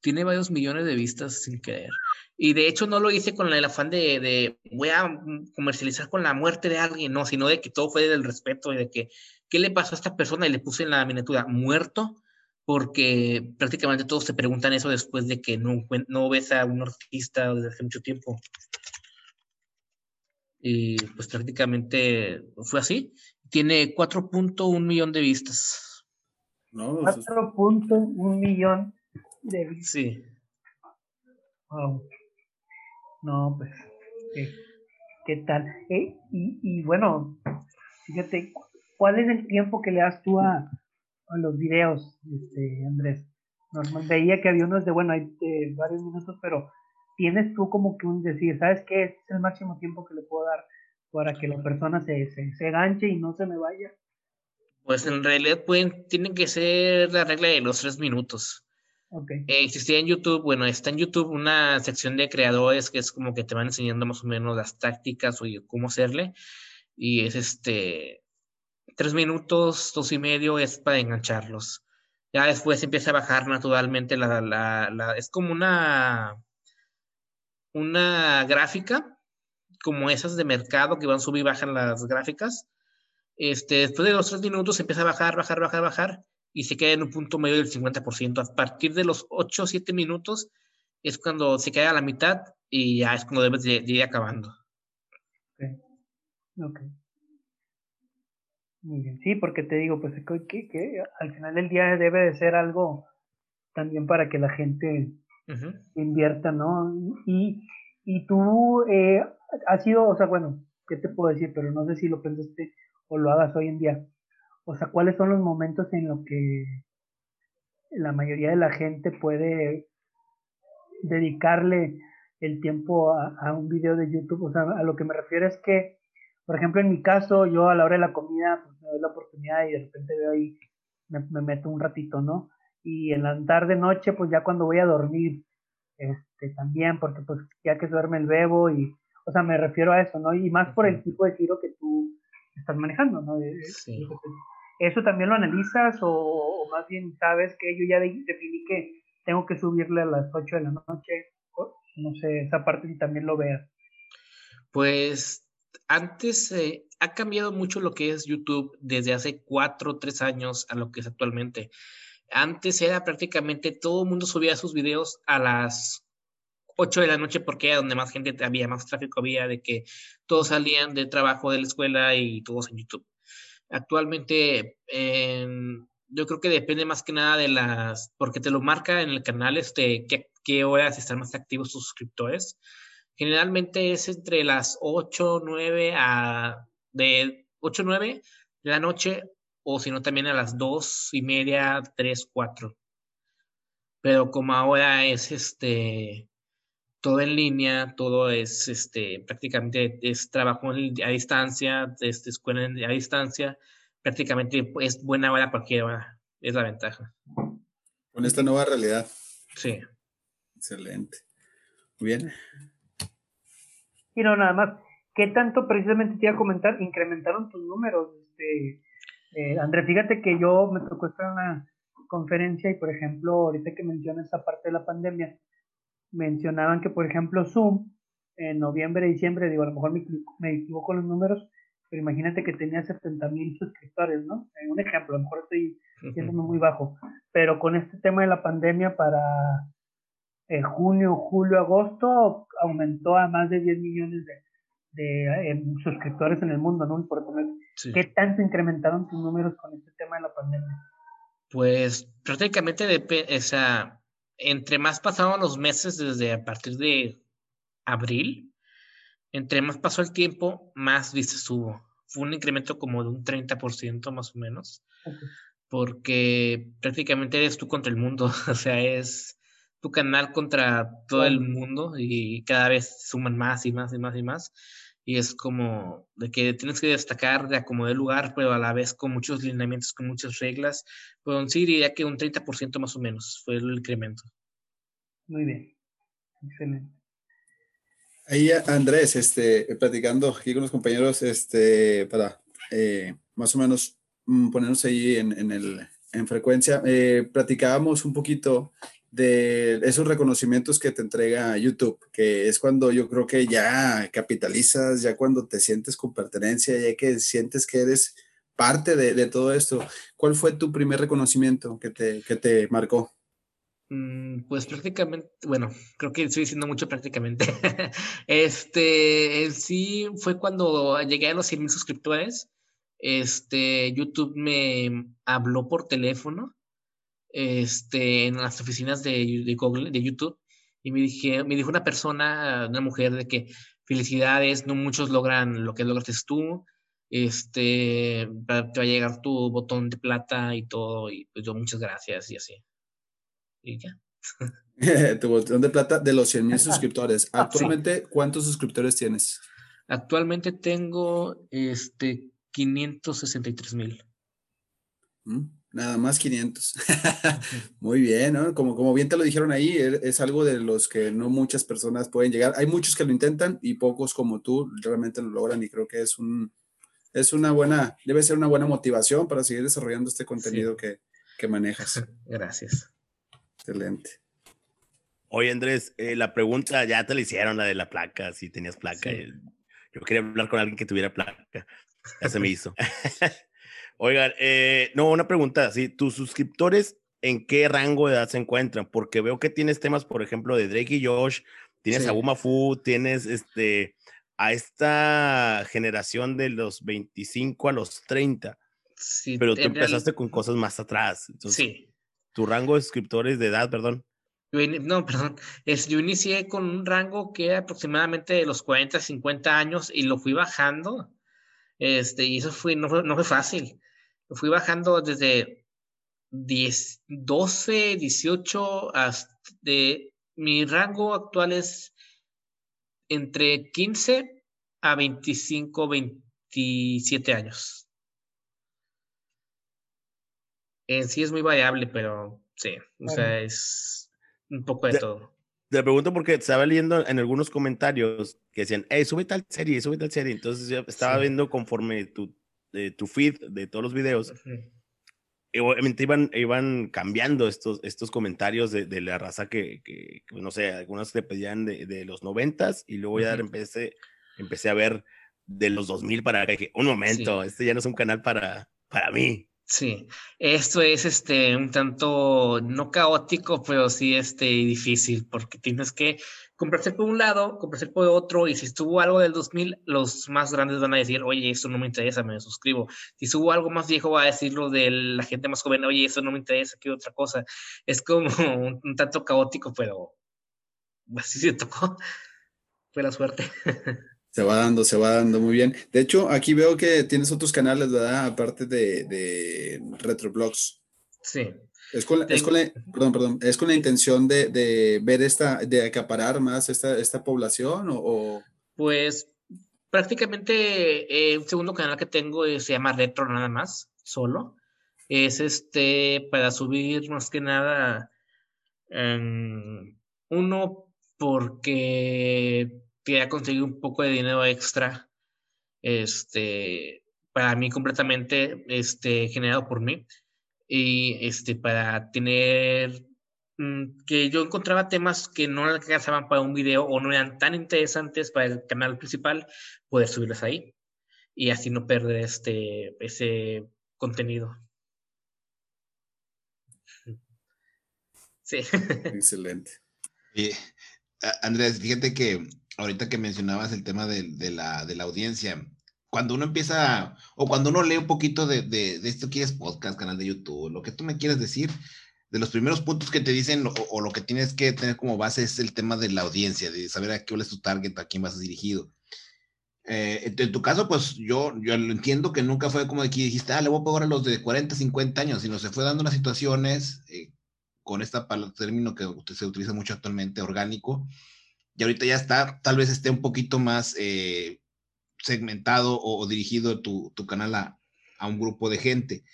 tiene varios millones de vistas sin querer. Y de hecho no lo hice con el afán de, de, voy a comercializar con la muerte de alguien, no, sino de que todo fue del respeto y de que, ¿qué le pasó a esta persona? Y le puse en la miniatura, muerto, porque prácticamente todos te preguntan eso después de que no, no ves a un artista desde hace mucho tiempo. Y pues prácticamente fue así. Tiene 4.1 millón de vistas. No, 4.1 millón Sí. Wow. No, pues, ¿qué, tal? Eh, y, y, bueno, fíjate, ¿cuál es el tiempo que le das tú a, a los videos, este, Andrés? Normal, veía que había unos de, bueno, hay de varios minutos, pero tienes tú como que un decir, ¿sabes qué? Este es el máximo tiempo que le puedo dar para que la persona se, se, se ganche y no se me vaya. Pues en realidad pueden, tienen que ser la regla de los tres minutos. Okay. Eh, existía en YouTube, bueno, está en YouTube una sección de creadores que es como que te van enseñando más o menos las tácticas o cómo hacerle. Y es este, tres minutos, dos y medio es para engancharlos. Ya después empieza a bajar naturalmente la, la, la es como una, una gráfica, como esas de mercado que van subir y bajan las gráficas. Este, después de los tres minutos empieza a bajar, bajar, bajar, bajar y se queda en un punto medio del 50%. A partir de los 8 o 7 minutos es cuando se queda a la mitad y ya es cuando debes de, de ir acabando. Okay. ok. Muy bien. Sí, porque te digo, pues que, que, al final del día debe de ser algo también para que la gente uh -huh. invierta, ¿no? Y, y tú eh, has sido, o sea, bueno, ¿qué te puedo decir? Pero no sé si lo pensaste o lo hagas hoy en día. O sea, ¿cuáles son los momentos en los que la mayoría de la gente puede dedicarle el tiempo a, a, un video de YouTube? O sea, a lo que me refiero es que, por ejemplo, en mi caso, yo a la hora de la comida, pues me doy la oportunidad y de repente veo ahí, me, me meto un ratito, ¿no? Y en la tarde, noche, pues ya cuando voy a dormir, este, también, porque pues ya que duerme el bebo y, o sea, me refiero a eso, ¿no? Y más por el tipo de tiro que tú estás manejando, ¿no? Sí. ¿Eso también lo analizas o, o, más bien sabes que yo ya definí que tengo que subirle a las 8 de la noche? No sé, esa parte si también lo veas. Pues antes eh, ha cambiado mucho lo que es YouTube desde hace 4 o 3 años a lo que es actualmente. Antes era prácticamente todo el mundo subía sus videos a las 8 de la noche porque era donde más gente había, más tráfico había, de que todos salían de trabajo de la escuela y todos en YouTube. Actualmente, eh, yo creo que depende más que nada de las, porque te lo marca en el canal, este, qué, qué horas están más activos tus suscriptores. Generalmente es entre las 8, 9 a, de 8, 9 de la noche, o si no también a las 2 y media, 3, 4. Pero como ahora es este, todo en línea, todo es este, prácticamente es trabajo a distancia, es escuela a distancia, prácticamente es buena hora cualquier hora, es la ventaja. Con esta nueva realidad. Sí. Excelente. Muy bien. Y no, nada más, ¿qué tanto precisamente te iba a comentar? Incrementaron tus números, este, eh, André, fíjate que yo me tocó estar en una conferencia y, por ejemplo, ahorita que mencionas esta parte de la pandemia, mencionaban que, por ejemplo, Zoom, en noviembre, diciembre, digo, a lo mejor me, me equivoco los números, pero imagínate que tenía 70 mil suscriptores, ¿no? En un ejemplo, a lo mejor estoy siendo muy bajo, pero con este tema de la pandemia para eh, junio, julio, agosto, aumentó a más de 10 millones de, de eh, suscriptores en el mundo, ¿no? Por sí. ¿Qué tanto incrementaron tus números con este tema de la pandemia? Pues prácticamente, de, o sea, entre más pasaban los meses desde a partir de abril, entre más pasó el tiempo, más vistas hubo. Fue un incremento como de un 30% más o menos, okay. porque prácticamente eres tú contra el mundo, o sea, es tu canal contra todo el mundo y cada vez suman más y más y más y más. Y es como de que tienes que destacar de acomodar el lugar, pero a la vez con muchos lineamientos, con muchas reglas. Pues sí diría que un 30% más o menos fue el incremento. Muy bien, excelente. Ahí Andrés, este, platicando aquí con los compañeros, este, para eh, más o menos mm, ponernos ahí en, en, el, en frecuencia, eh, platicábamos un poquito de esos reconocimientos que te entrega YouTube, que es cuando yo creo que ya capitalizas, ya cuando te sientes con pertenencia, ya que sientes que eres parte de, todo esto. ¿Cuál fue tu primer reconocimiento que te, que te marcó? Mm, pues prácticamente, bueno, creo que estoy diciendo mucho prácticamente. este, sí fue cuando llegué a los 100 mil suscriptores. Este, YouTube me habló por teléfono este, en las oficinas de, de, Google, de YouTube, y me, dije, me dijo una persona, una mujer, de que felicidades, no muchos logran lo que lograste tú, este, te va a llegar tu botón de plata y todo, y pues yo muchas gracias y así. Y ya. tu botón de plata de los 100 mil suscriptores. Actualmente, ¿cuántos suscriptores tienes? Actualmente tengo este 563 mil. Mm. Nada más 500. Muy bien, ¿no? Como, como bien te lo dijeron ahí, e, es algo de los que no muchas personas pueden llegar. Hay muchos que lo intentan y pocos como tú realmente lo logran y creo que es un, es una buena, debe ser una buena motivación para seguir desarrollando este contenido que, que, manejas. Gracias. Excelente. Oye, Andrés, eh, la pregunta ya te la hicieron, la de la placa, si tenías placa. Yo quería hablar con alguien que tuviera placa. Ya se me hizo. Oigan, eh, no, una pregunta, ¿sí? ¿Tus suscriptores en qué rango de edad se encuentran? Porque veo que tienes temas, por ejemplo, de Drake y Josh, tienes a Buma Fu, tienes este, a esta generación de los 25 a los 30. Sí, pero tú empezaste con cosas más atrás. Entonces, sí. Tu rango de suscriptores de edad, perdón. no, perdón. Es, yo inicié con un rango que era aproximadamente de los 40 a 50 años y lo fui bajando. Este, y eso fue, no, fue, no fue fácil fui bajando desde 10, 12, 18 hasta de mi rango actual es entre 15 a 25, 27 años. En sí es muy variable, pero sí, o sea, es un poco de, todo. Te pregunto porque estaba leyendo en algunos comentarios que decían, hey, sube tal serie, sube tal serie. Entonces yo estaba viendo conforme tu, de tu feed de todos los videos, y obviamente iban, iban cambiando estos, estos comentarios de, de la raza que, que, no sé, algunos te pedían de, de los noventas y luego ya empecé, empecé a ver de los 2000 para acá. Dije, un momento, este ya no es un canal para, para mí. Sí, esto es este un tanto no caótico, pero sí este difícil porque tienes que comprarse por un lado, comprarse por otro y si estuvo algo del 2000, los más grandes van a decir, "Oye, esto no me interesa, me suscribo." Si estuvo algo más viejo va a decirlo de la gente más joven, "Oye, eso no me interesa, quiero otra cosa." Es como un, tanto caótico, pero así se tocó. Fue la suerte. Se va dando, se va dando muy bien. De hecho, aquí veo que tienes otros canales, ¿verdad? Aparte de, de Retroblogs. Sí. Es con, la, perdón, perdón, ¿es con la intención de, de, ver esta, de acaparar más esta, esta población o, Pues prácticamente el eh, segundo canal que tengo se llama Retro nada más, solo. Es este para subir más que nada uno porque quería conseguir un poco de dinero extra, este, para mí completamente, este, generado por mí, y este, para tener, mm, que yo encontraba temas que no alcanzaban para un video o no eran tan interesantes para el canal principal, poder subirlos ahí, y así no perder este, ese contenido. Sí. Excelente. Andrés, fíjate que ahorita que mencionabas el tema de, la, de la audiencia, cuando uno empieza, o cuando uno lee un poquito de, de, de, esto que es podcast, canal de YouTube, lo que tú me quieres decir, de los primeros puntos que te dicen o, lo que tienes que tener como base es el tema de la audiencia, de saber a qué es tu target, a quién vas dirigido. Eh, en, tu caso, pues yo, yo entiendo que nunca fue como de que dijiste, ah, le voy a pagar a los de 40, 50 años, sino se fue dando las situaciones eh, con este término que se utiliza mucho actualmente, orgánico, y ahorita ya está, tal vez esté un poquito más eh, segmentado o, dirigido tu, tu canal a, a, un grupo de gente.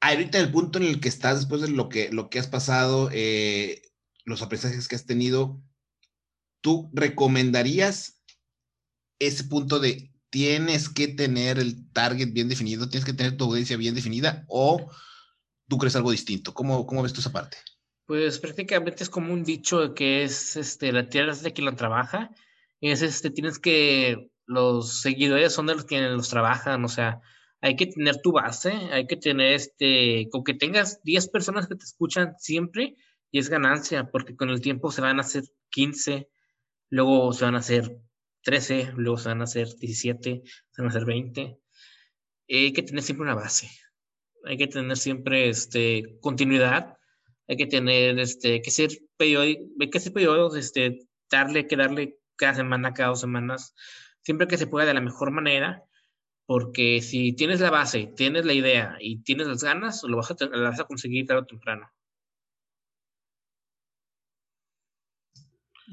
Ahorita el punto en el que estás, después de lo que, lo que has pasado, eh, los aprendizajes que has tenido, ¿tú recomendarías ese punto de tienes que tener el target bien definido, tienes que tener tu audiencia bien definida o tú crees algo distinto? ¿Cómo, cómo ves tú esa parte? Pues prácticamente es como un dicho que es, este, la tierra es de quien la trabaja. Es, este, tienes que, los seguidores son de los que los trabajan, o sea, hay que tener tu base, hay que tener, este, con que tengas 10 personas que te escuchan siempre y es ganancia, porque con el tiempo se van a hacer 15, luego se van a hacer 13, luego se van a hacer 17, se van a hacer 20. Hay que tener siempre una base, hay que tener siempre, este, continuidad hay que tener, este, que ser periódico, hay que ser periódicos, este, darle, que darle cada semana, cada dos semanas, siempre que se pueda de la mejor manera, porque si tienes la base, tienes la idea y tienes las ganas, lo vas a, lo vas a conseguir tarde o temprano.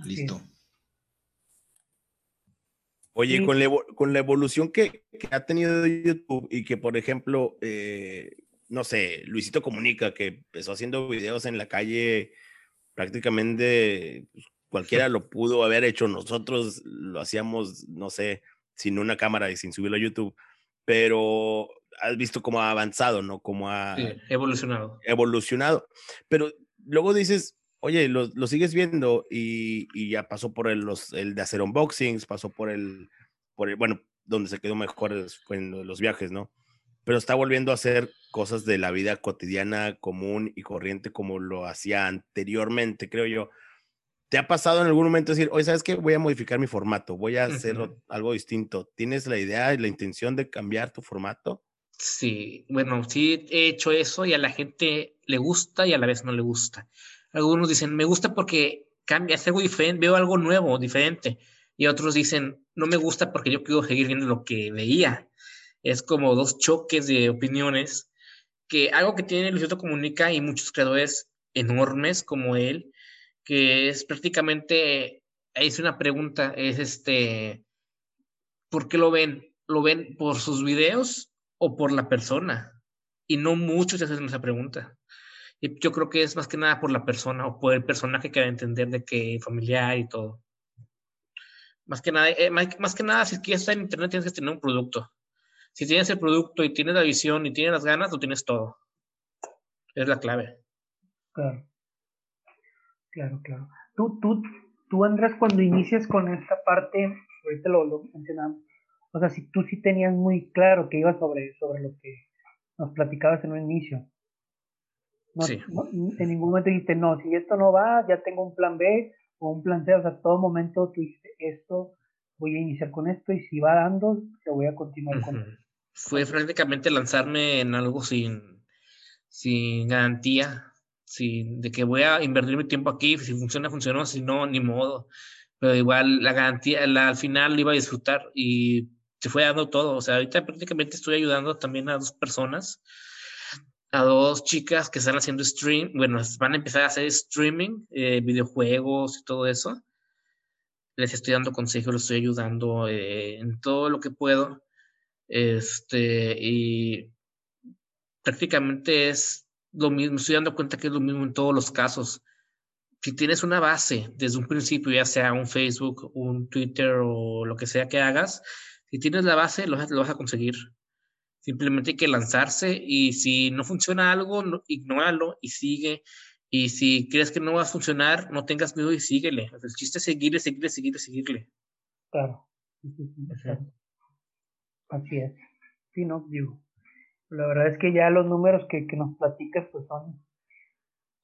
Listo. Oye, con, la, con la evolución que, que, ha tenido YouTube y que, por ejemplo, eh, no sé, Luisito Comunica, que empezó haciendo videos en la calle, prácticamente pues, cualquiera lo pudo haber hecho, nosotros lo hacíamos, no sé, sin una cámara y sin subirlo a YouTube, pero has visto cómo ha avanzado, ¿no? Cómo ha evolucionado. Evolucionado. Pero luego dices, oye, lo, lo sigues viendo y, y, ya pasó por el, los, el de hacer unboxings, pasó por el, por el, bueno, donde se quedó mejor fue en los viajes, ¿no? pero está volviendo a hacer cosas de la vida cotidiana, común y corriente como lo hacía anteriormente, creo yo. ¿Te ha pasado en algún momento decir, oye, ¿sabes qué? Voy a modificar mi formato, voy a hacer algo distinto? ¿Tienes la idea y la intención de cambiar tu formato? Sí, bueno, sí he hecho eso y a la gente le gusta y a la vez no le gusta. Algunos dicen, me gusta porque cambia, es algo diferente, veo algo nuevo, diferente. Y otros dicen, no me gusta porque yo quiero seguir viendo lo que veía es como dos choques de opiniones, que algo que tiene Luisito Comunica y muchos creadores enormes como él, que es prácticamente, es una pregunta, es este, ¿por qué lo ven? ¿Lo ven por sus videos o por la persona? Y no muchos se hacen esa pregunta. Y yo creo que es más que nada por la persona o por el personaje que va a entender de qué familiar y todo. Más que nada, eh, más, más, que nada, si quieres estar en internet tienes que tener un producto. Si tienes el producto y tienes la visión y tienes las ganas, lo tienes todo. Es la clave. Claro, claro. Tú, tú, tú Andrés, cuando inicias con esta parte, ahorita lo, lo mencionamos, o sea, si tú sí tenías muy claro que ibas sobre, sobre lo que nos platicabas en un inicio. No, sí. en ningún momento dijiste, no, si esto no va, ya tengo un plan B o un plan C, o sea, todo momento tú dijiste, esto voy a iniciar con esto y si va dando, lo voy a continuar con esto. Fue prácticamente lanzarme en algo sin, sin garantía, sin, de que voy a invertir mi tiempo aquí, si funciona, funcionó, si no, ni modo. Pero igual la garantía, la, al final lo iba a disfrutar y se fue dando todo. O sea, ahorita prácticamente estoy ayudando también a dos personas, a dos chicas que están haciendo stream, bueno, van a empezar a hacer streaming, eh, videojuegos y todo eso les estoy dando consejos, les estoy ayudando eh, en todo lo que puedo. Este, y prácticamente es lo mismo, estoy dando cuenta que es lo mismo en todos los casos. Si tienes una base desde un principio, ya sea un Facebook, un Twitter o lo que sea que hagas, si tienes la base, lo, lo vas a conseguir. Simplemente hay que lanzarse y si no funciona algo, no, ignóralo y sigue y si crees que no va a funcionar, no tengas miedo y síguele. El chiste es seguirle, seguirle, seguirle, seguirle. Claro. Así es. Sí, no, digo. La verdad es que ya los números que, que nos platicas, pues son,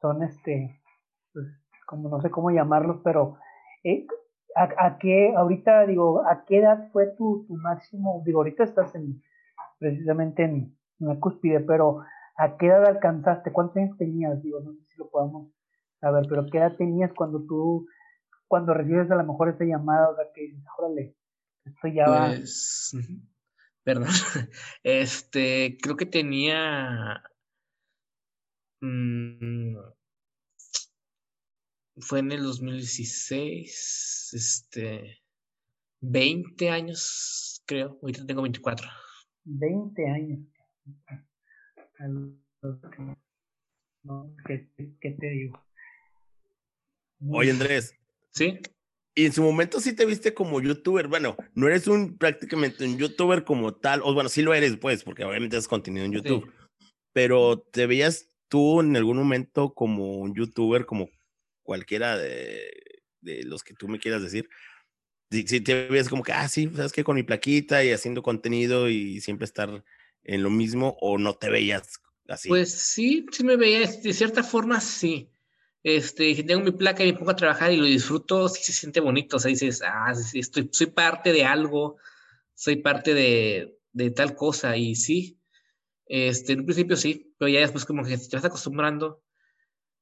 son este, pues, como no sé cómo llamarlos, pero eh, ¿a, ¿a, qué, ahorita digo, a qué edad fue tu, tu máximo? Digo, ahorita estás en, precisamente en, en la cúspide, pero ¿A qué edad alcanzaste? ¿Cuántos años tenías? Digo, no sé si lo podamos saber, pero ¿qué edad tenías cuando tú, cuando recibes a lo mejor esa llamada, o sea, que órale, esto ya va. Pues, perdón, este, creo que tenía, mmm, fue en el 2016, este, 20 años, creo, ahorita tengo 24. 20 años. ¿qué, te digo? Oye, Andrés. ¿Sí? Y en su momento sí te viste como youtuber. Bueno, no eres un prácticamente un youtuber como tal. O bueno, sí lo eres, pues, porque obviamente has contenido en YouTube. Pero te veías tú en algún momento como un youtuber, como cualquiera de, de los que tú me quieras decir, si, te ves como que, ah, sí, sabes que con mi plaquita y haciendo contenido y siempre estar en lo mismo, o no te veías así? Pues sí, sí me veía, de cierta forma sí. Este, si tengo mi placa y me pongo a trabajar y lo disfruto, sí se siente bonito, o sea, dices, ah, estoy, soy parte de algo, soy parte de, de tal cosa, y sí, este, en un principio sí, pero ya después como que te vas acostumbrando,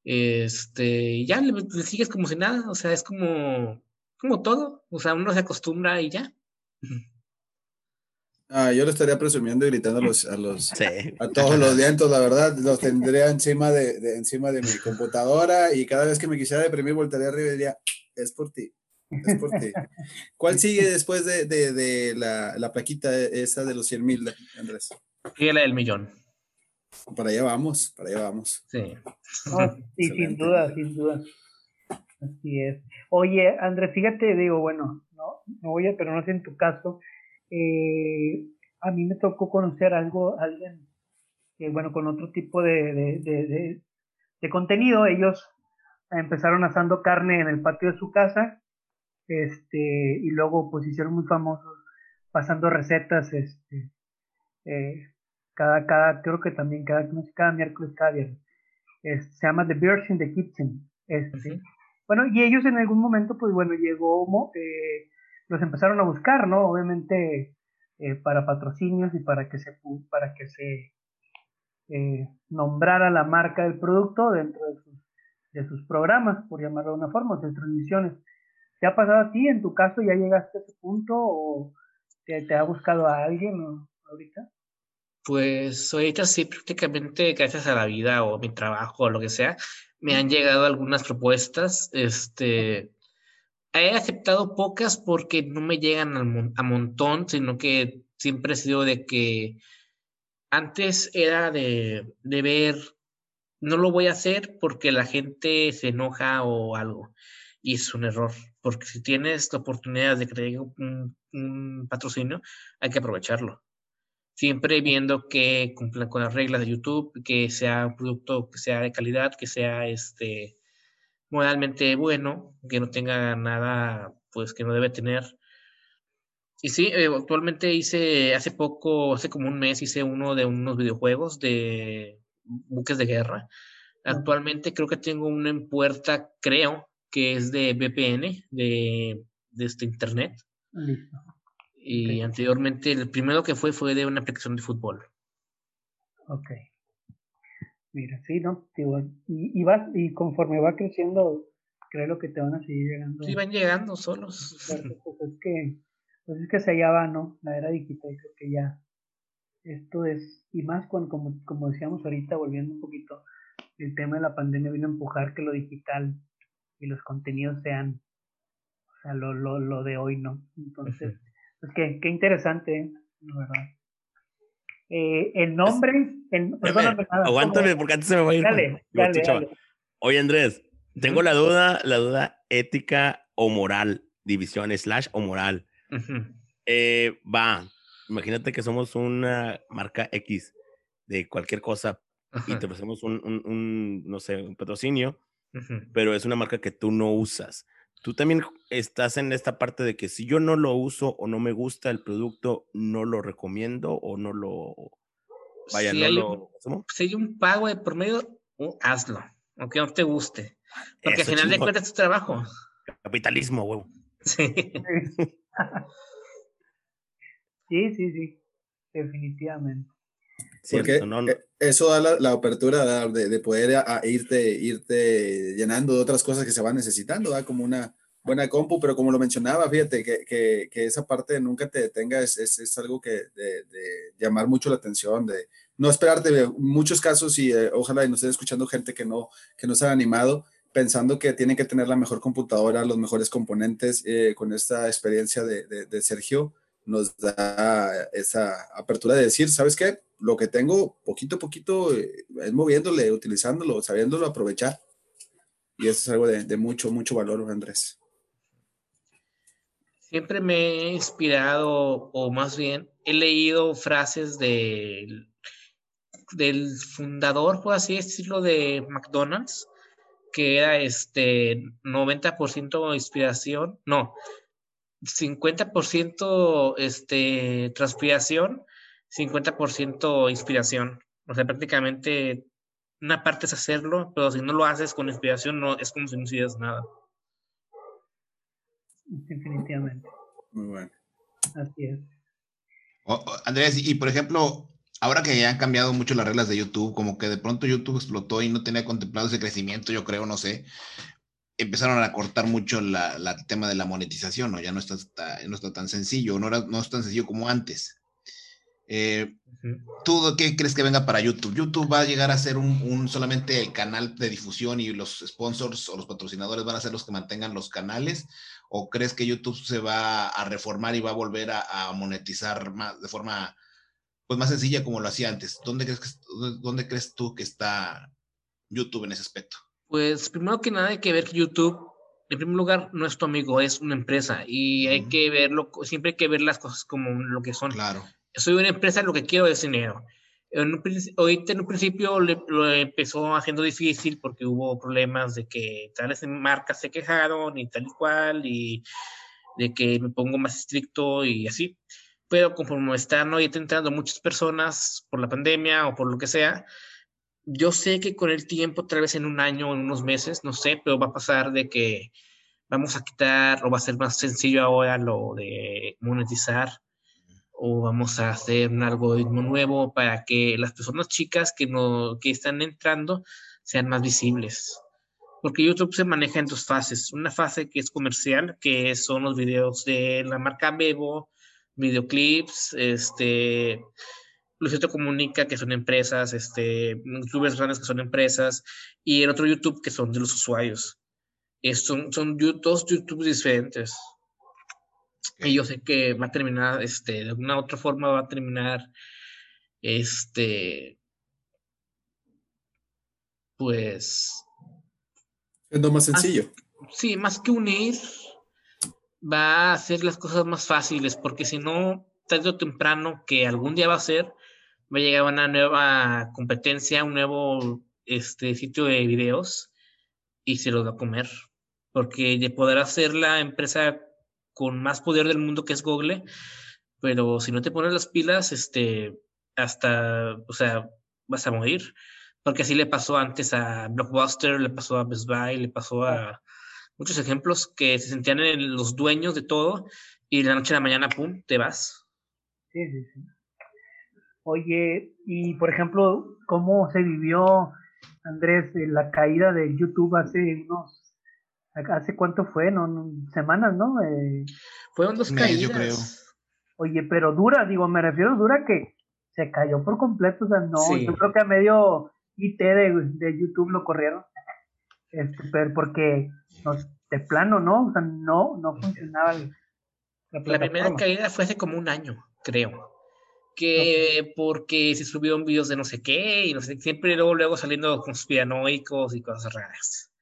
este, ya le, le, sigues como si nada, o sea, es como, como todo, o sea, uno se acostumbra y ya. Ah, yo lo estaría presumiendo y gritando a los, a los a todos los vientos, la verdad, los tendría encima de, encima de mi computadora y cada vez que me quisiera deprimir voltaría arriba y diría, es por ti, es por ti. ¿Cuál sigue después de, de la, la, plaquita esa de los 100 mil, Andrés? Y la del millón. Para allá vamos, para allá vamos. Sí. sí, sin duda, sin duda. Así es. Oye, Andrés, fíjate, digo, bueno, no, no voy a, pero no sé en tu caso, eh, a mí me tocó conocer algo, alguien, que bueno, con otro tipo de, de, de, de, contenido. Ellos empezaron asando carne en el patio de su casa, este, y luego pues hicieron muy famosos pasando recetas, este, eh, cada, cada, creo que también cada, cada miércoles, cada viernes. se llama The Bears in the Kitchen. Este. Bueno, y ellos en algún momento, pues bueno, llegó eh, los empezaron a buscar, ¿no? Obviamente eh, para patrocinios y para que se, para que se eh, nombrara la marca del producto dentro de sus, de sus programas, por llamarlo de una forma, de transmisiones. ¿Te ha pasado a ti? ¿En tu caso ya llegaste a ese punto o te, ha buscado a alguien ahorita? Pues ahorita sí, prácticamente gracias a la vida o mi trabajo o lo que sea, me han llegado algunas propuestas. Este, he aceptado pocas porque no me llegan a, montón, sino que siempre he sido de que antes era de, de, ver, no lo voy a hacer porque la gente se enoja o algo. Y es un error, porque si tienes la oportunidad de que un, un patrocinio, hay que aprovecharlo. Siempre viendo que cumplan con las reglas de YouTube, que sea un producto que sea de calidad, que sea este, moralmente bueno, que no tenga nada, pues que no debe tener. Y sí, eh, actualmente hice, hace poco, hace como un mes, hice uno de unos videojuegos de buques de guerra. Actualmente creo que tengo uno en puerta, creo, que es de VPN, de, de este internet. Y anteriormente, el primero que fue fue de una aplicación de fútbol. Ok. Mira, sí, ¿no? y, y, va, y conforme va creciendo, creo que te van a seguir llegando. Sí, van llegando solos. Pues es que, pues es que se allá va, ¿no? La era digital, creo que ya. Esto es, y más cuando, como, como decíamos ahorita, volviendo un poquito, el tema de la pandemia vino a empujar que lo digital y los contenidos sean, o sea, lo, lo, lo de hoy, ¿no? Entonces, pues que, qué interesante, ¿eh? la verdad. Eh, el nombre. El, aguántame porque antes se me va a ir. Dale, dale, Oye, Andrés, tengo la duda, la duda ética o moral, división slash o moral. Eh, va, imagínate que somos una marca X de cualquier cosa y te ofrecemos un, un, un, no sé, un patrocinio, pero es una marca que tú no usas tú también estás en esta parte de que si yo no lo uso o no me gusta el producto, no lo recomiendo o no lo... Vaya, si no hay lo... Si hay un pago de promedio, hazlo, aunque no te guste. Porque al final de cuentas es tu trabajo. Capitalismo, huevo. Sí. sí, sí, sí. Definitivamente. Porque e, eso da la, apertura de, de poder a, irte, irte llenando de otras cosas que se van necesitando, da como una buena compu, pero como lo mencionaba, fíjate que, que, que esa parte nunca te detenga es, es, es algo que de, de, llamar mucho la atención, de no esperarte muchos casos y eh, ojalá y nos estén escuchando gente que no, que no se ha animado pensando que tienen que tener la mejor computadora, los mejores componentes, eh, con esta experiencia de, de, de Sergio nos da esa apertura de decir, ¿sabes qué? Lo que tengo, poquito a poquito, eh, es moviéndole, utilizándolo, sabiéndolo aprovechar. Y eso es algo de, mucho, mucho valor, Andrés. Siempre me he inspirado, o más bien, he leído frases de del fundador, por así decirlo, de McDonald's, que era este 90% inspiración, no, 50% este, transpiración, 50% inspiración. O sea, prácticamente una parte es hacerlo, pero si no lo haces con inspiración, no es como si no hicieras nada. Definitivamente. Muy bueno. Así es. Andrés, y por ejemplo, ahora que ya han cambiado mucho las reglas de YouTube, como que de pronto YouTube explotó y no tenía contemplado ese crecimiento, yo creo, no sé, empezaron a cortar mucho el tema de la monetización, ¿no? Ya no está, no está tan sencillo, no, no es tan sencillo como antes. Eh, ¿Tú qué crees que venga para YouTube? ¿YouTube va a llegar a ser un, solamente el canal de difusión y los sponsors o los patrocinadores van a ser los que mantengan los canales? ¿O crees que YouTube se va a reformar y va a volver a, monetizar más, de forma pues, más sencilla como lo hacía antes? ¿Dónde crees, que, ¿Dónde crees tú que está YouTube en ese aspecto? Pues primero que nada hay que ver que YouTube, en primer lugar, no es tu amigo, es una empresa y hay que verlo, siempre hay que ver las cosas como lo que son. Claro soy una empresa, lo que quiero es dinero. En un, ahorita en un principio lo empezó haciendo difícil porque hubo problemas de que tales marcas se quejaron y tal y cual, y de que me pongo más estricto y así. Pero conforme están hoy entrando muchas personas por la pandemia o por lo que sea, yo sé que con el tiempo, tal vez en un año, en unos meses, no sé, pero va a pasar de que vamos a quitar o va a ser más sencillo ahora lo de monetizar o vamos a hacer un algoritmo nuevo para que las personas chicas que, no, que están entrando sean más visibles. Porque YouTube se maneja en dos fases. Una fase que es comercial, que son los videos de la marca Bebo, videoclips, este, Luisito Comunica, que son empresas, este, youtubers grandes que son empresas, y el otro YouTube que son de los usuarios. son, son dos YouTube diferentes. Y yo sé que va a terminar, este, de alguna otra forma va a terminar, este, pues... Siendo más sencillo. sí, más que unir, va a hacer las cosas más fáciles, porque si no, tarde o temprano, que algún día va a ser, va a llegar una nueva competencia, un nuevo este, sitio de videos, y se los va a comer. Porque de poder hacer la empresa con más poder del mundo que es Google, pero si no te pones las pilas, este, hasta, o sea, vas a morir. Porque así le pasó antes a Blockbuster, le pasó a Best Buy, le pasó a muchos ejemplos que se sentían en los dueños de todo y de la noche a la mañana, pum, te vas. Sí, sí, sí. Oye, y por ejemplo, ¿cómo se vivió, Andrés, la caída de YouTube hace unos ¿Hace cuánto fue? No, semanas, ¿no? Eh, Fueron dos caídas. Yo creo. Oye, pero dura, digo, me refiero dura que se cayó por completo, o sea, no, yo creo que a medio IT de, YouTube lo corrieron, este, pero porque de plano, ¿no? O sea, no, no funcionaba. La, la primera caída fue hace como un año, creo. Que porque se subieron videos de no sé qué, y no sé, siempre luego, luego saliendo conspiranoicos y cosas raras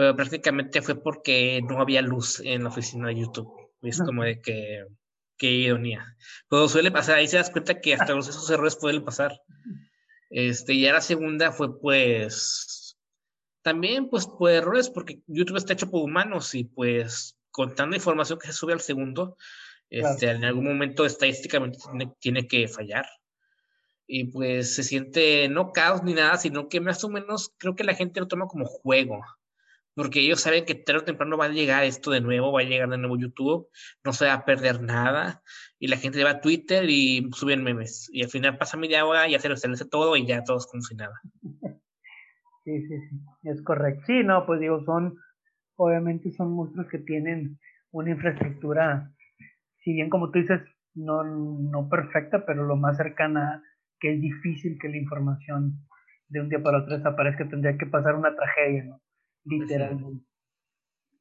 pero prácticamente fue porque no había luz en la oficina de YouTube. Es como de que, qué ironía. Pero suele pasar, ahí se das cuenta que hasta esos errores pueden pasar. Este, y ya la segunda fue pues, también pues por errores, porque YouTube está hecho por humanos y pues con tanta información que se sube al segundo, este, en algún momento estadísticamente tiene, tiene, que fallar. Y pues se siente no caos ni nada, sino que más o menos creo que la gente lo toma como juego porque ellos saben que tarde o temprano va a llegar esto de nuevo, va a llegar de nuevo YouTube, no se va a perder nada, y la gente va a Twitter y suben memes, y al final pasa media hora ya se lo establece todo y ya todos como si nada. Sí, sí, sí, es correcto. Sí, no, pues digo, son, obviamente son monstruos que tienen una infraestructura, si bien como tú dices, no, no perfecta, pero lo más cercana que es difícil que la información de un día para otro desaparezca, tendría que pasar una tragedia, ¿no? Literalmente.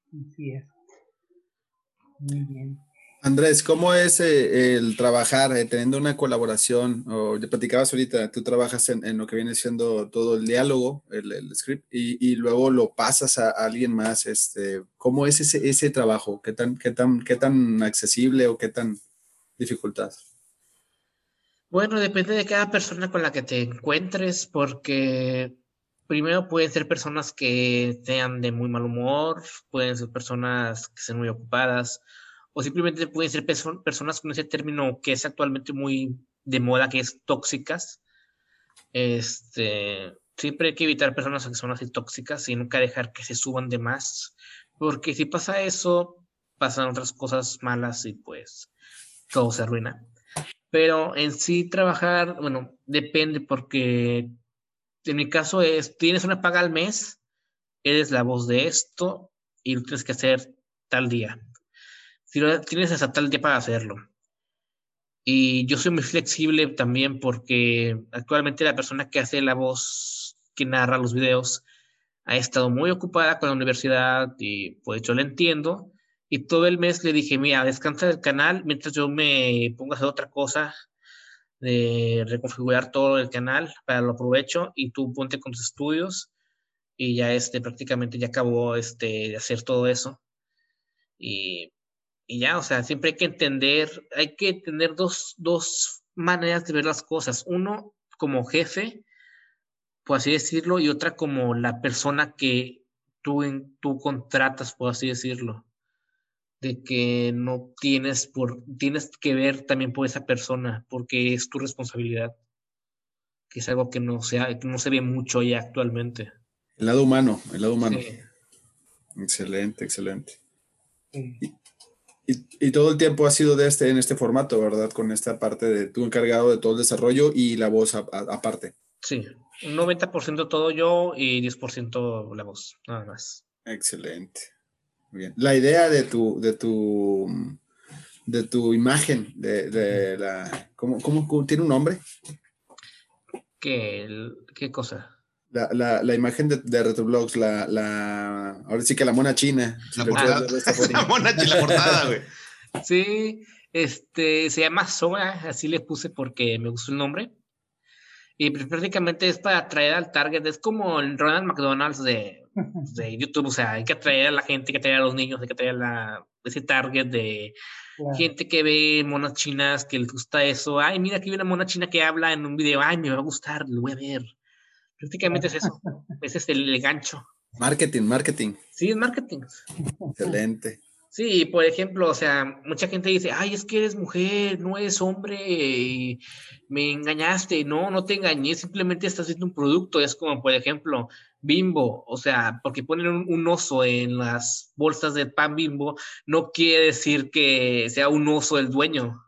Así es. Muy bien. Andrés, ¿cómo es eh, el trabajar eh, teniendo una colaboración? O ya platicabas ahorita, tú trabajas en, lo que viene siendo todo el diálogo, el, script, y, luego lo pasas a, alguien más. Este, ¿Cómo es ese, ese trabajo? ¿Qué tan, qué, tan, ¿Qué tan accesible o qué tan dificultad? Bueno, depende de cada persona con la que te encuentres, porque primero pueden ser personas que sean de muy mal humor, pueden ser personas que sean muy ocupadas, o simplemente pueden ser personas con ese término que es actualmente muy de moda, que es tóxicas. Este, siempre hay que evitar personas que son así tóxicas y nunca dejar que se suban de más, porque si pasa eso, pasan otras cosas malas y pues todo se arruina. Pero en sí trabajar, bueno, depende porque en mi caso es, tienes una paga al mes, eres la voz de esto y lo tienes que hacer tal día. Si lo tienes hasta tal día para hacerlo. Y yo soy muy flexible también porque actualmente la persona que hace la voz, que narra los videos, ha estado muy ocupada con la universidad y pues yo lo entiendo. Y todo el mes le dije, mira, descansa del canal mientras yo me pongo a hacer otra cosa de reconfigurar todo el canal para lo aprovecho y tú ponte con tus estudios y ya este prácticamente ya acabó este de hacer todo eso. Y, y ya, o sea, siempre hay que entender, hay que tener dos, dos maneras de ver las cosas. Uno como jefe, por así decirlo, y otra como la persona que tú, en, tú contratas, por así decirlo de que no tienes por tienes que ver también por esa persona porque es tu responsabilidad que es algo que no se que no se ve mucho ya actualmente. El lado humano el lado humano. Excelente excelente. Y, y, todo el tiempo ha sido de este en este formato verdad con esta parte de tú encargado de todo el desarrollo y la voz aparte. Sí un 90% todo yo y 10% la voz nada más. Excelente Bien. La idea de tu, de tu, de tu imagen, de, la, ¿cómo, cómo, tiene un nombre? ¿Qué, qué cosa? La, la, la, imagen de, de Retroblogs, la, la, ahora sí que la mona china. La, portada, la mona china, la portada, güey. Sí, este, se llama Soga, así le puse porque me gustó el nombre. Y pues, prácticamente es para atraer al target, es como el Ronald McDonald's de, de YouTube, o sea, hay que atraer a la gente, hay que atraer a los niños, hay que atraer a ese target de gente que ve monas chinas, que les gusta eso. Ay, mira, aquí hay una mona china que habla en un video, ay, me va a gustar, lo voy a ver. Prácticamente es eso, ese es el, gancho. Marketing, marketing. Sí, es marketing. Excelente. Sí, por ejemplo, o sea, mucha gente dice, ay, es que eres mujer, no eres hombre, me engañaste. No, no te engañé, simplemente estás haciendo un producto. Es como, por ejemplo, Bimbo, o sea, porque ponen un, oso en las bolsas de pan Bimbo, no quiere decir que sea un oso el dueño.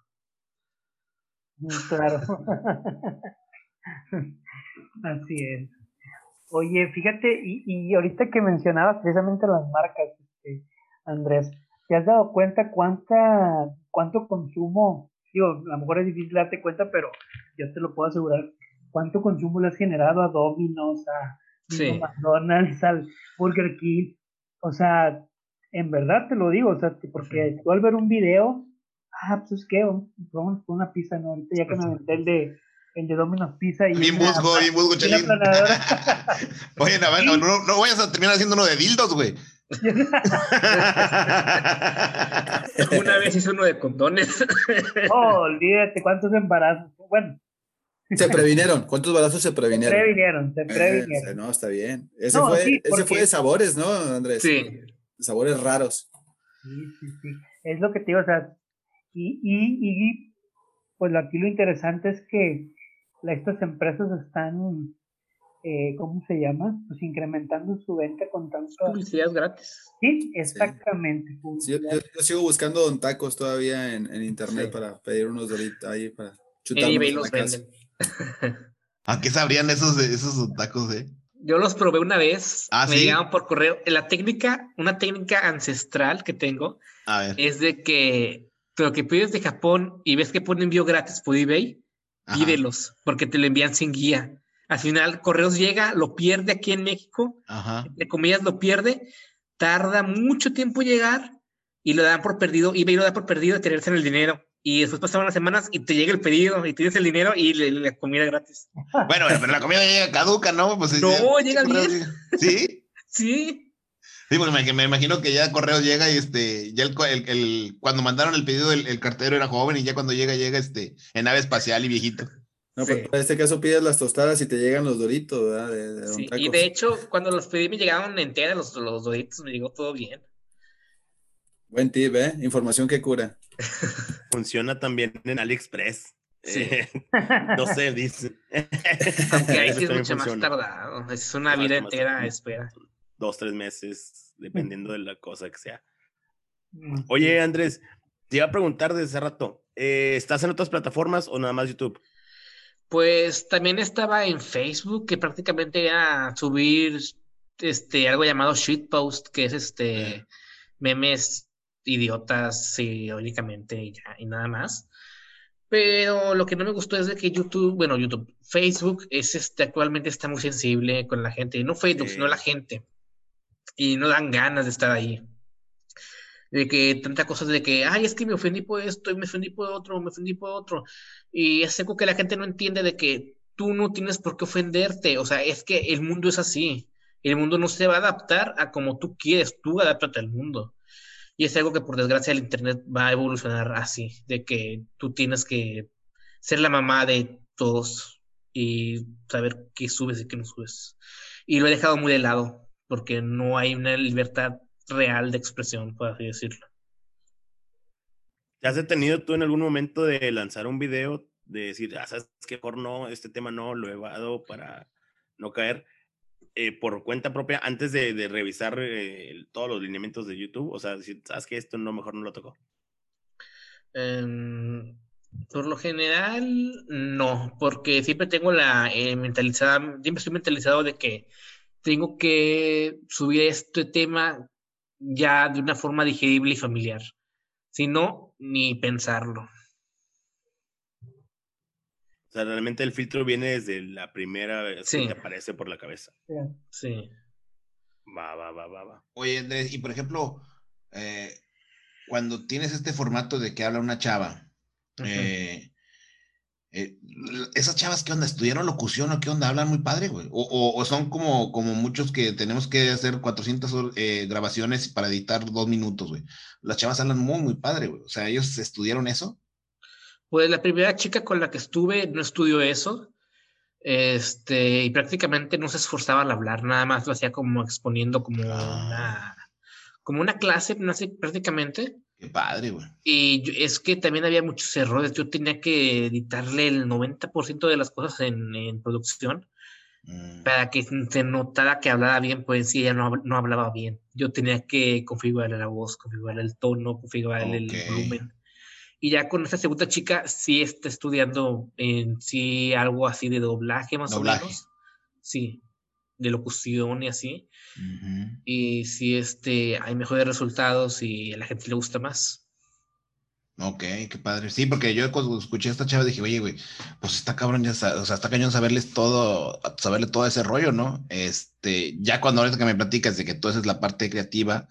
Mm, claro. Así es. Oye, fíjate, y, y, ahorita que mencionabas precisamente las marcas, este, Andrés, ¿te has dado cuenta cuánta, cuánto consumo? Digo, a lo mejor es difícil darte cuenta, pero yo te lo puedo asegurar. ¿Cuánto consumo le has generado a Domino's, a, sí. McDonald's, al Burger King. O sea, en verdad te lo digo, o sea, porque tú al ver un video, ah, pues es que vamos con una pizza, ¿no? Ahorita ya que me aventé el de, el de Domino's Pizza y. Bien busco, bien busco. Oye, no, no, no, vayas a terminar haciendo uno de dildos, güey. una vez hice uno de condones. oh, olvídate, cuántos embarazos. Bueno, se previnieron. ¿Cuántos balazos se previnieron? Se previnieron, se previnieron. no, está bien. Ese, fue, ese fue de sabores, ¿no, Andrés? Sí. sabores raros. Sí, sí, sí. Es lo que te digo, o sea, y, y, y pues aquí lo interesante es que estas empresas están, eh, ¿cómo se llama? Pues incrementando su venta con tanto... Publicidad gratis. Sí, exactamente. yo, sigo buscando don tacos todavía en, en internet para pedir unos doritos ahí para chutar. En eBay los venden. ¿A qué sabrían esos, esos tacos, eh? Yo los probé una vez. Ah, me llegaban por correo. La técnica, una técnica ancestral que tengo es de que lo que pides de Japón y ves que ponen envío gratis por eBay, pídelos, porque te lo envían sin guía. Al final, Correos llega, lo pierde aquí en México, de comillas lo pierde, tarda mucho tiempo llegar y lo dan por perdido, eBay lo da por perdido de tenerse en el dinero y después pasaron las semanas y te llega el pedido y tienes el dinero y la comida gratis. Bueno, pero la comida llega caduca, ¿no? Pues, no, llega bien. ¿Sí? Sí. Sí, porque me, imagino que ya correo llega y este, ya el, el, cuando mandaron el pedido, el, cartero era joven y ya cuando llega, llega este, en nave espacial y viejito. No, pero en este caso pides las tostadas y te llegan los doritos, ¿verdad? sí, y de hecho, cuando los pedí me llegaron enteras los, los doritos, me llegó todo bien. Buen tip, ¿eh? Información que cura. Funciona también en AliExpress. Sí. no sé, dice. Aunque ahí sí es mucho más tardado. Es una vida entera espera. Dos, tres meses, dependiendo de la cosa que sea. Mm, Oye, Andrés, te iba a preguntar desde hace rato, eh, ¿estás en otras plataformas o nada más YouTube? Pues también estaba en Facebook, que prácticamente era subir este, algo llamado shitpost, que es este memes idiotas irónicamente y ya, y nada más. Pero lo que no me gustó es de que YouTube, bueno, YouTube, Facebook es este, actualmente está muy sensible con la gente, no Facebook, sino la gente. Y no dan ganas de estar ahí. De que tanta cosas de que, ay, es que me ofendí por esto, y me ofendí por otro, me ofendí por otro. Y es algo que la gente no entiende de que tú no tienes por qué ofenderte. O sea, es que el mundo es así. El mundo no se va a adaptar a como tú quieres, tú adáptate al mundo. Y es algo que por desgracia el Internet va a evolucionar así, de que tú tienes que ser la mamá de todos y saber qué subes y qué no subes. Y lo he dejado muy de lado, porque no hay una libertad real de expresión, por así decirlo. ¿Te has detenido tú en algún momento de lanzar un video, de decir, ah, sabes que por no, este tema no lo he dado para no caer? Eh, por cuenta propia antes de, revisar eh, todos los lineamientos de YouTube? O sea, si sabes que esto no, mejor no lo tocó. Em, por lo general, no, porque siempre tengo la eh, mentalizada, siempre estoy mentalizado de que tengo que subir este tema ya de una forma digerible y familiar. Si no, ni pensarlo. O sea, realmente el filtro viene desde la primera vez que te aparece por la cabeza. Sí. Va, va, va, va, va. Oye, Andrés, y por ejemplo, eh, cuando tienes este formato de que habla una chava, eh, eh, esas chavas, ¿qué onda? ¿Estudiaron locución o qué onda? ¿Hablan muy padre, güey? O, son como, como muchos que tenemos que hacer 400 grabaciones para editar dos minutos, güey. Las chavas hablan muy, muy padre, güey. O sea, ¿ellos estudiaron eso? Pues la primera chica con la que estuve no estudió eso. Este, y prácticamente no se esforzaba al hablar, nada más lo hacía como exponiendo como ah. una como una clase, no sé, prácticamente. Qué padre, güey. Y es que también había muchos errores. Yo tenía que editarle el 90% de las cosas en, producción mm. para que se notara que hablaba bien, pues sí, ella no, no hablaba bien. Yo tenía que configurarle la voz, configurarle el tono, configurarle el volumen. Y ya con esta segunda chica sí está estudiando en sí algo así de doblaje más o menos. Sí, de locución y así. Y sí, este, hay mejores resultados y a la gente le gusta más. Ok, qué padre. Sí, porque yo cuando escuché a esta chava dije, oye, güey, pues está cabrón, ya, o sea, está cañón saberles todo, saberle todo ese rollo, ¿no? Este, ya cuando ahorita que me platicas de que tú haces la parte creativa,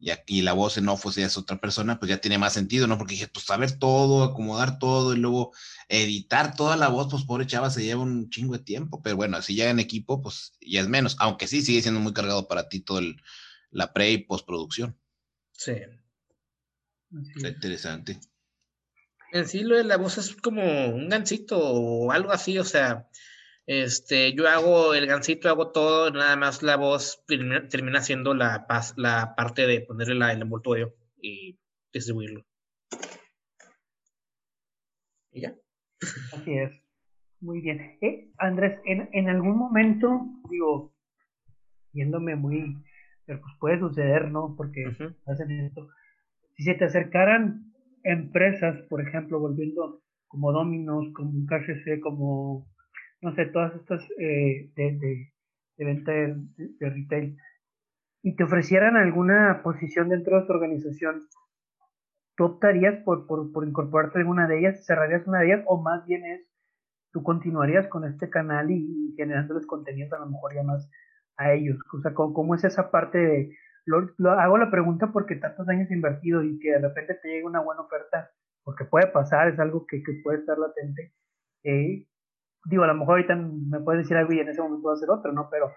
y aquí la voz en off es otra persona, pues ya tiene más sentido, ¿no? Porque dije, pues saber todo, acomodar todo y luego editar toda la voz, pues pobre chava se lleva un chingo de tiempo, pero bueno, si ya en equipo, pues ya es menos, aunque sí sigue siendo muy cargado para ti todo el, la pre y postproducción. Sí. interesante. En sí, lo de la voz es como un gancito o algo así, o sea, este, yo hago el gancito, hago todo, nada más la voz termina, siendo la, la parte de ponerle la, el envoltorio y distribuirlo. Y ya. Así es. Muy bien. Eh, Andrés, en, en algún momento, digo, viéndome muy, pero pues puede suceder, ¿no? Porque hacen esto. Si se te acercaran empresas, por ejemplo, volviendo como Dominos, como KFC, como no sé, todas estas eh, de, venta de, retail, y te ofrecieran alguna posición dentro de tu organización, ¿tú optarías por, por, incorporarte a alguna de ellas? ¿Cerrarías una de ellas? ¿O más bien es, tú continuarías con este canal y, generándoles contenidos a lo mejor ya más a ellos? O sea, ¿cómo, es esa parte de... Lo, hago la pregunta porque tantos años invertido y que de repente te llegue una buena oferta, porque puede pasar, es algo que, que puede estar latente. Eh, digo, a lo mejor ahorita me puedes decir algo y en ese momento va a ser otro, ¿no? Pero,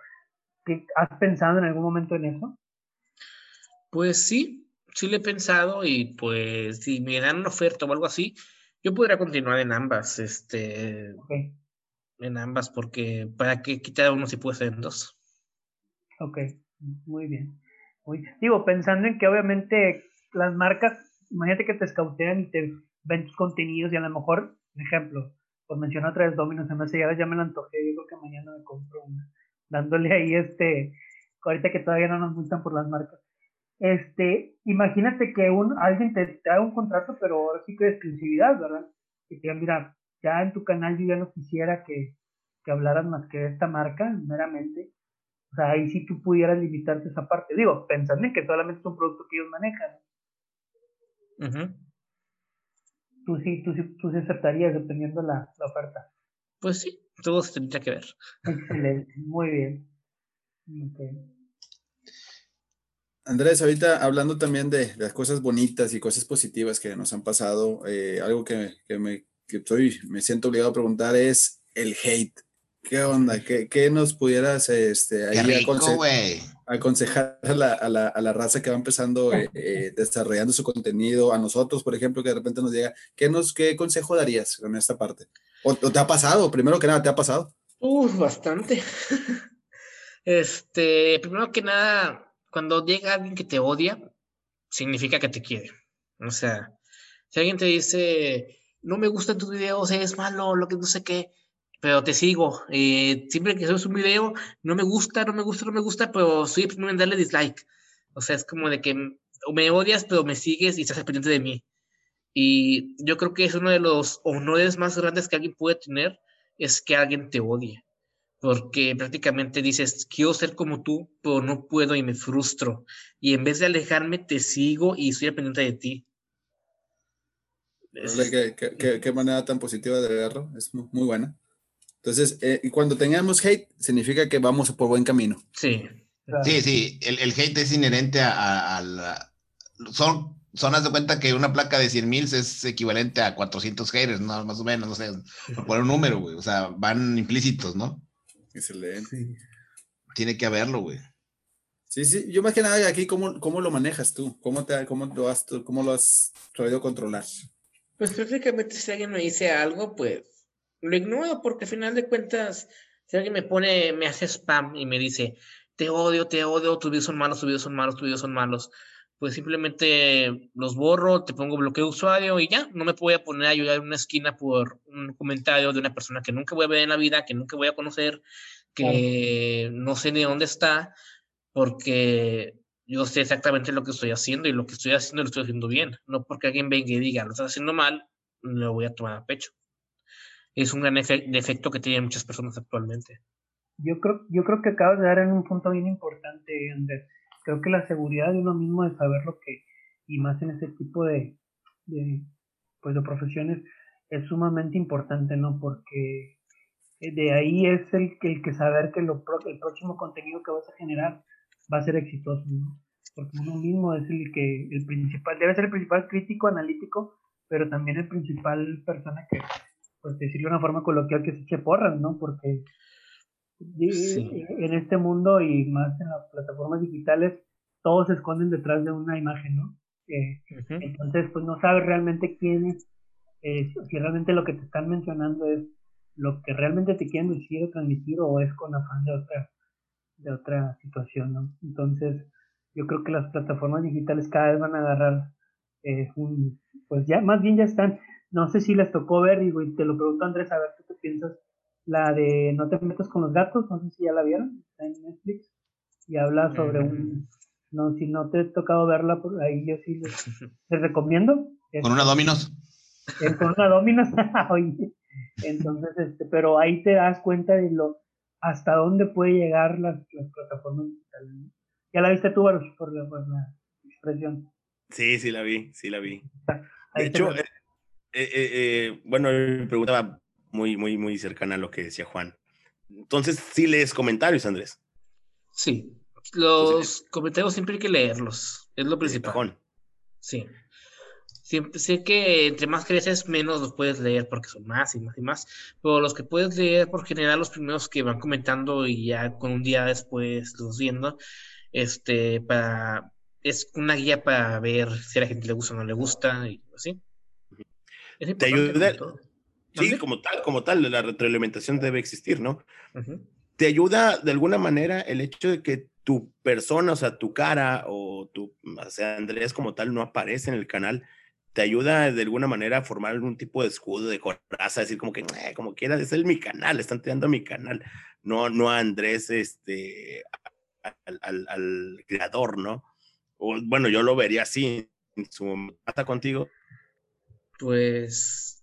¿has pensado en algún momento en eso? Pues sí, sí lo he pensado y pues si me dan una oferta o algo así, yo podría continuar en ambas, este, Ok, en ambas, porque para qué quitar uno si puede ser en dos. ok, muy bien. Muy- digo, pensando en que obviamente las marcas, imagínate que te escautean y te ven tus contenidos y a lo mejor, por ejemplo, por mencionar otra vez Domino's, hace, ya, ya me la antojé, yo creo que mañana me compro una, dándole ahí este, ahorita que todavía no nos gustan por las marcas. Este, imagínate que un, alguien te, haga un contrato, pero ahora sí que de exclusividad, ¿verdad? Que te diga, mira, ya en tu canal yo ya no quisiera que, que hablaras más que de esta marca, meramente. O sea, ahí sí tú pudieras limitarte esa parte. Digo, pensando en que solamente es un producto que ellos manejan. Ujú. Tú sí, tú sí, tú sí aceptarías dependiendo la, la oferta. Pues sí, todo se tendría que ver. Excelente, muy bien. Ok. Andrés, ahorita hablando también de, de las cosas bonitas y cosas positivas que nos han pasado, eh, algo que, que me, que estoy, me siento obligado a preguntar es el hate. ¿Qué onda? ¿Qué, qué nos pudieras este, ahí Qué rico, aconse- güey. aconsejar a la, a, la, a la raza que va empezando eh, eh, desarrollando su contenido, a nosotros, por ejemplo, que de repente nos llega, ¿qué, nos, qué consejo darías con esta parte? ¿O, o te ha pasado? Primero que nada, ¿te ha pasado? Uf, bastante. Este, primero que nada, cuando llega alguien que te odia, significa que te quiere. O sea, si alguien te dice, no me gustan tus videos, eres malo, lo que no sé qué, pero te sigo. eh, siempre que subes un video, no me gusta, no me gusta, no me gusta, pero soy primero en darle dislike. O sea, es como de que me odias, pero me sigues y estás pendiente de mí. Y yo creo que es uno de los honores más grandes que alguien puede tener, es que alguien te odie porque prácticamente dices, quiero ser como tú, pero no puedo y me frustro. Y en vez de alejarme, te sigo y al pendiente de ti. ¿Qué, qué, qué- qué manera tan positiva de verlo, es mu- muy buena. Entonces, eh, y cuando tengamos hate, significa que vamos por buen camino. sí. Sí, sí, el, el hate es inherente a, a- a la... Son, son, haz de cuenta que una placa de 100 mil es equivalente a 400 haters, ¿no? Más o menos, no sé, por un número, güey. O sea, van implícitos, ¿no? Excelente. Sí. Tiene que haberlo, güey. Sí, sí, yo más que nada aquí, ¿cómo, cómo lo manejas tú? ¿Cómo, te, cómo, lo has, tú- ¿Cómo lo has sabido controlar? Pues prácticamente si alguien me dice algo, pues lo ignoro porque al final de cuentas, si alguien me pone, me hace spam y me dice, te odio, te odio, tus videos son malos, tus videos son malos, tus videos son malos, pues simplemente los borro, te pongo bloqueo de usuario y ya, no me voy a poner a ayudar en una esquina por un comentario de una persona que nunca voy a ver en la vida, que nunca voy a conocer, que no sé ni dónde está, porque yo sé exactamente lo que estoy haciendo y lo que estoy haciendo lo estoy haciendo bien. No porque alguien venga y diga, lo estás haciendo mal, lo voy a tomar a pecho. Es un gran efe- defecto que tienen muchas personas actualmente. Yo creo, yo creo que acabas de dar en un punto bien importante, Andrés. Creo que la seguridad de uno mismo de saber lo que, y más en ese tipo de, pues de profesiones, es sumamente importante, ¿no? Porque eh, de ahí es el, que- el que saber que lo, el próximo contenido que vas a generar va a ser exitoso, ¿no? Porque uno mismo es el que, el principal, debe ser el principal crítico, analítico, pero también el principal persona que, pues decirlo de una forma coloquial, que se eche porras, ¿no? Porque Sí. en este mundo y más en las plataformas digitales, todos se esconden detrás de una imagen, ¿no? Eh, entonces, pues no sabes realmente quién es, eh, si realmente lo que te están mencionando es lo que realmente te quieren decir o transmitir o es con afán de otra, de otra situación, ¿no? Entonces, yo creo que las plataformas digitales cada vez van a agarrar eh, un, pues ya, más bien ya están, no sé si les tocó ver, digo, y te lo pregunto Andrés, a ver tú qué piensas, la de No te metas con los gatos, no sé si ya la vieron, está en Netflix, y habla sobre un, no, si no te ha tocado verla, por ahí yo sí les, les recomiendo. Con una Dominos. Eh, con una Dominos, oye. Entonces, este, pero ahí te das cuenta de lo hasta dónde puede llegar las, las plataformas digitales. ¿no? Ya la viste tú, Baruch, por la, por la expresión. Sí, sí la vi, sí la vi. De Ahí hecho, eh, eh, eh, eh, bueno, mi pregunta va muy, muy, muy cercana a lo que decía Juan. Entonces, sí lees comentarios, Andrés. Sí, los comentarios siempre hay que leerlos, es lo principal. Sí. Siempre, sé que entre más creces, menos los puedes leer porque son más y más y más. Pero los que puedes leer, por general, los primeros que van comentando y ya con un día después los viendo, este, para es una guía para ver si a la gente le gusta o no le gusta y así. Te ayuda. Sí, como tal, como tal, la retroalimentación debe existir, ¿no? Te ayuda de alguna manera el hecho de que tu persona, o sea, tu cara o tu, o sea, Andrés como tal no aparece en el canal, te ayuda de alguna manera a formar algún tipo de escudo, de coraza, decir como que, eh, como quieras, es el mi canal, están tirando a mi canal, no, no a Andrés, este, al, al, creador, ¿no? O, bueno, yo lo vería así, en su contigo. Pues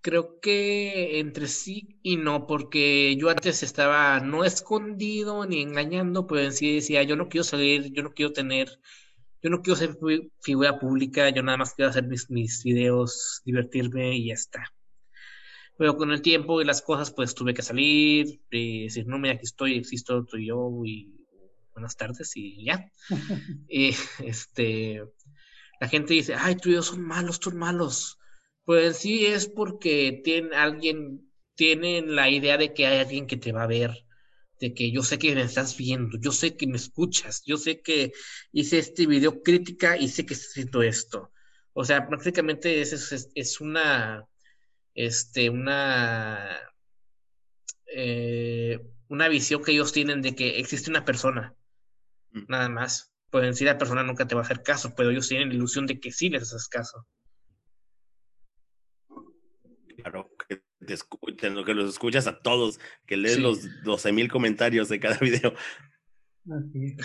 creo que entre sí y no, porque yo antes estaba no escondido ni engañando, pero en sí decía, yo no quiero salir, yo no quiero tener yo no quiero ser figura pública, yo nada más quiero hacer mis, mis videos, divertirme y ya está. Pero con el tiempo y las cosas, pues tuve que salir, y decir, no, mira, aquí estoy, existo, estoy yo, y buenas tardes, y ya. y este, la gente dice, ay, tus videos son malos, son malos. Pues sí es porque tiene, alguien, tienen la idea de que hay alguien que te va a ver de que yo sé que me estás viendo, yo sé que me escuchas, yo sé que hice este video crítica y sé que haciendo esto. O sea, prácticamente es, es, una, este, una, eh, una visión que ellos tienen de que existe una persona, mm. nada más. Pueden decir la persona nunca te va a hacer caso, pero ellos tienen la ilusión de que sí les haces caso. Claro, que te lo que los escuchas a todos, que lees los 12 mil comentarios de cada video. Así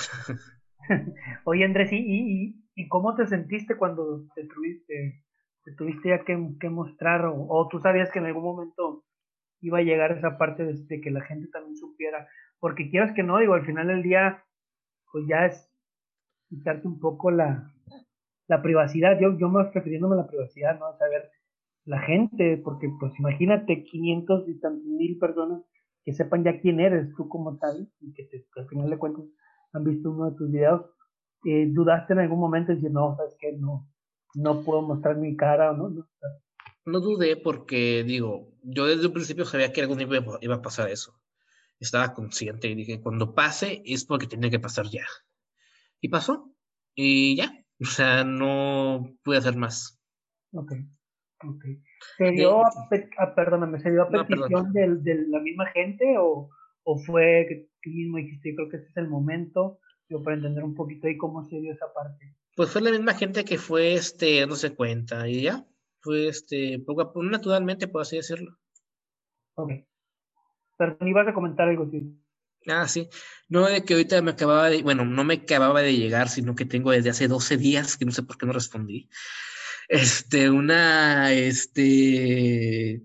Oye, Andrés, ¿y, y, cómo te sentiste cuando te tuviste, te tuviste ya que, mostrar o, tú sabías que en algún momento iba a llegar esa parte de, que la gente también supiera? Porque quieras que no, digo, al final del día, pues ya es quitarte un poco la, la privacidad. Yo, yo más refiriéndome a la privacidad, ¿no? Saber la gente, porque pues imagínate 500 y tantos mil personas que sepan ya quién eres tú como tal y que, al final de cuentas han visto uno de tus videos, eh, ¿dudaste en algún momento y decir, no, sabes que no, no puedo mostrar mi cara o no? no? No dudé porque, digo, yo desde un principio sabía que algún día iba a pasar eso. Estaba consciente y dije, cuando pase es porque tenía que pasar ya. Y pasó. Y ya. O sea, no pude hacer más. Ok. Okay. ¿Se dio, a, perdóname, ¿se dio a petición de, la misma gente o, o fue que tú mismo dijiste, creo que este es el momento, yo para entender un poquito ahí cómo se dio esa parte? Pues fue la misma gente que fue, este, dándose cuenta y ya, fue, este, poco a poco, naturalmente, por así decirlo. Ok. Perdón, ibas a comentar algo, sí. Ah, sí. No de que ahorita me acababa de, bueno, no me acababa de llegar, sino que tengo desde hace 12 días, que no sé por qué no respondí este, una, este,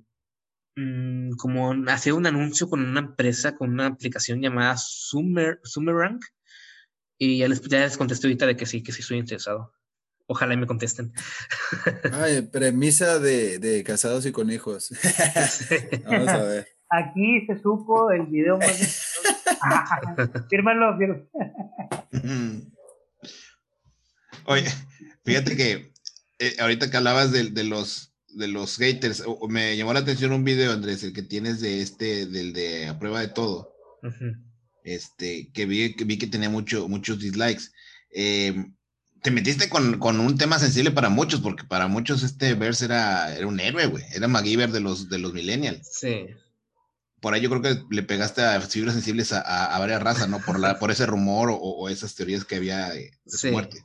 mm, como hacer un anuncio con una empresa, con una aplicación llamada Summer, Summerrank, y ya les, ya les contesté ahorita de que sí, que sí estoy interesado. Ojalá y me contesten. Ay, premisa de, de casados y con hijos. Vamos a ver. Aquí se supo el video más. Fírmalo, Oye, fíjate que eh, ahorita que hablabas de, los de los haters, me llamó la atención un video, Andrés, el que tienes de este, del de a prueba de todo. Este, que vi, que vi que tenía mucho, muchos dislikes. Em, te metiste con, un tema sensible para muchos, porque para muchos este Verse era, era un héroe, güey. Era MacGyver de los, de los millennials. Sí. Por ahí yo creo que le pegaste a fibras sensibles a, varias razas, ¿no? Por, la, por ese rumor o, esas teorías que había de, su muerte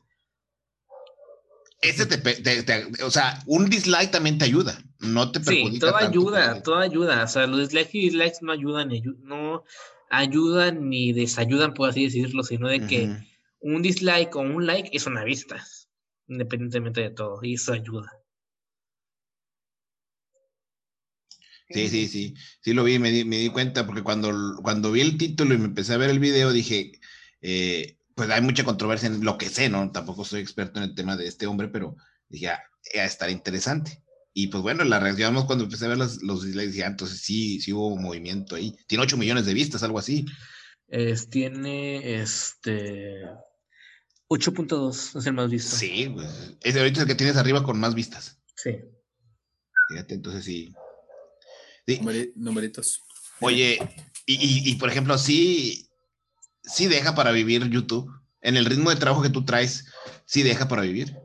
ese te, o sea, un dislike también te ayuda, no te perjudica. Sí, todo ayuda, todo ayuda. O sea, los dislikes y dislikes no ayudan, no ayudan ni desayudan, por así decirlo, sino de que un dislike o un like es una vista, independientemente de todo, y eso ayuda. Sí, sí, sí, sí lo vi, me di, me di cuenta, porque cuando, cuando vi el título y me empecé a ver el video, dije, eh, pues hay mucha controversia en lo que sé, ¿no? Tampoco soy experto en el tema de este hombre, pero dije, ah, a estar interesante. Y pues bueno, la reacción cuando empecé a ver los, los dislikes, dije, ah, entonces sí, sí hubo movimiento ahí. Tiene 8 millones de vistas, algo así. Es, tiene este 8.2, es el más visto. Sí, pues, es ahorita el que tienes arriba con más vistas. Sí. Fíjate, entonces sí. sí. Numeritos. Oye, y, y, por ejemplo, sí, sí deja para vivir YouTube. En el ritmo de trabajo que tú traes, ¿sí deja para vivir?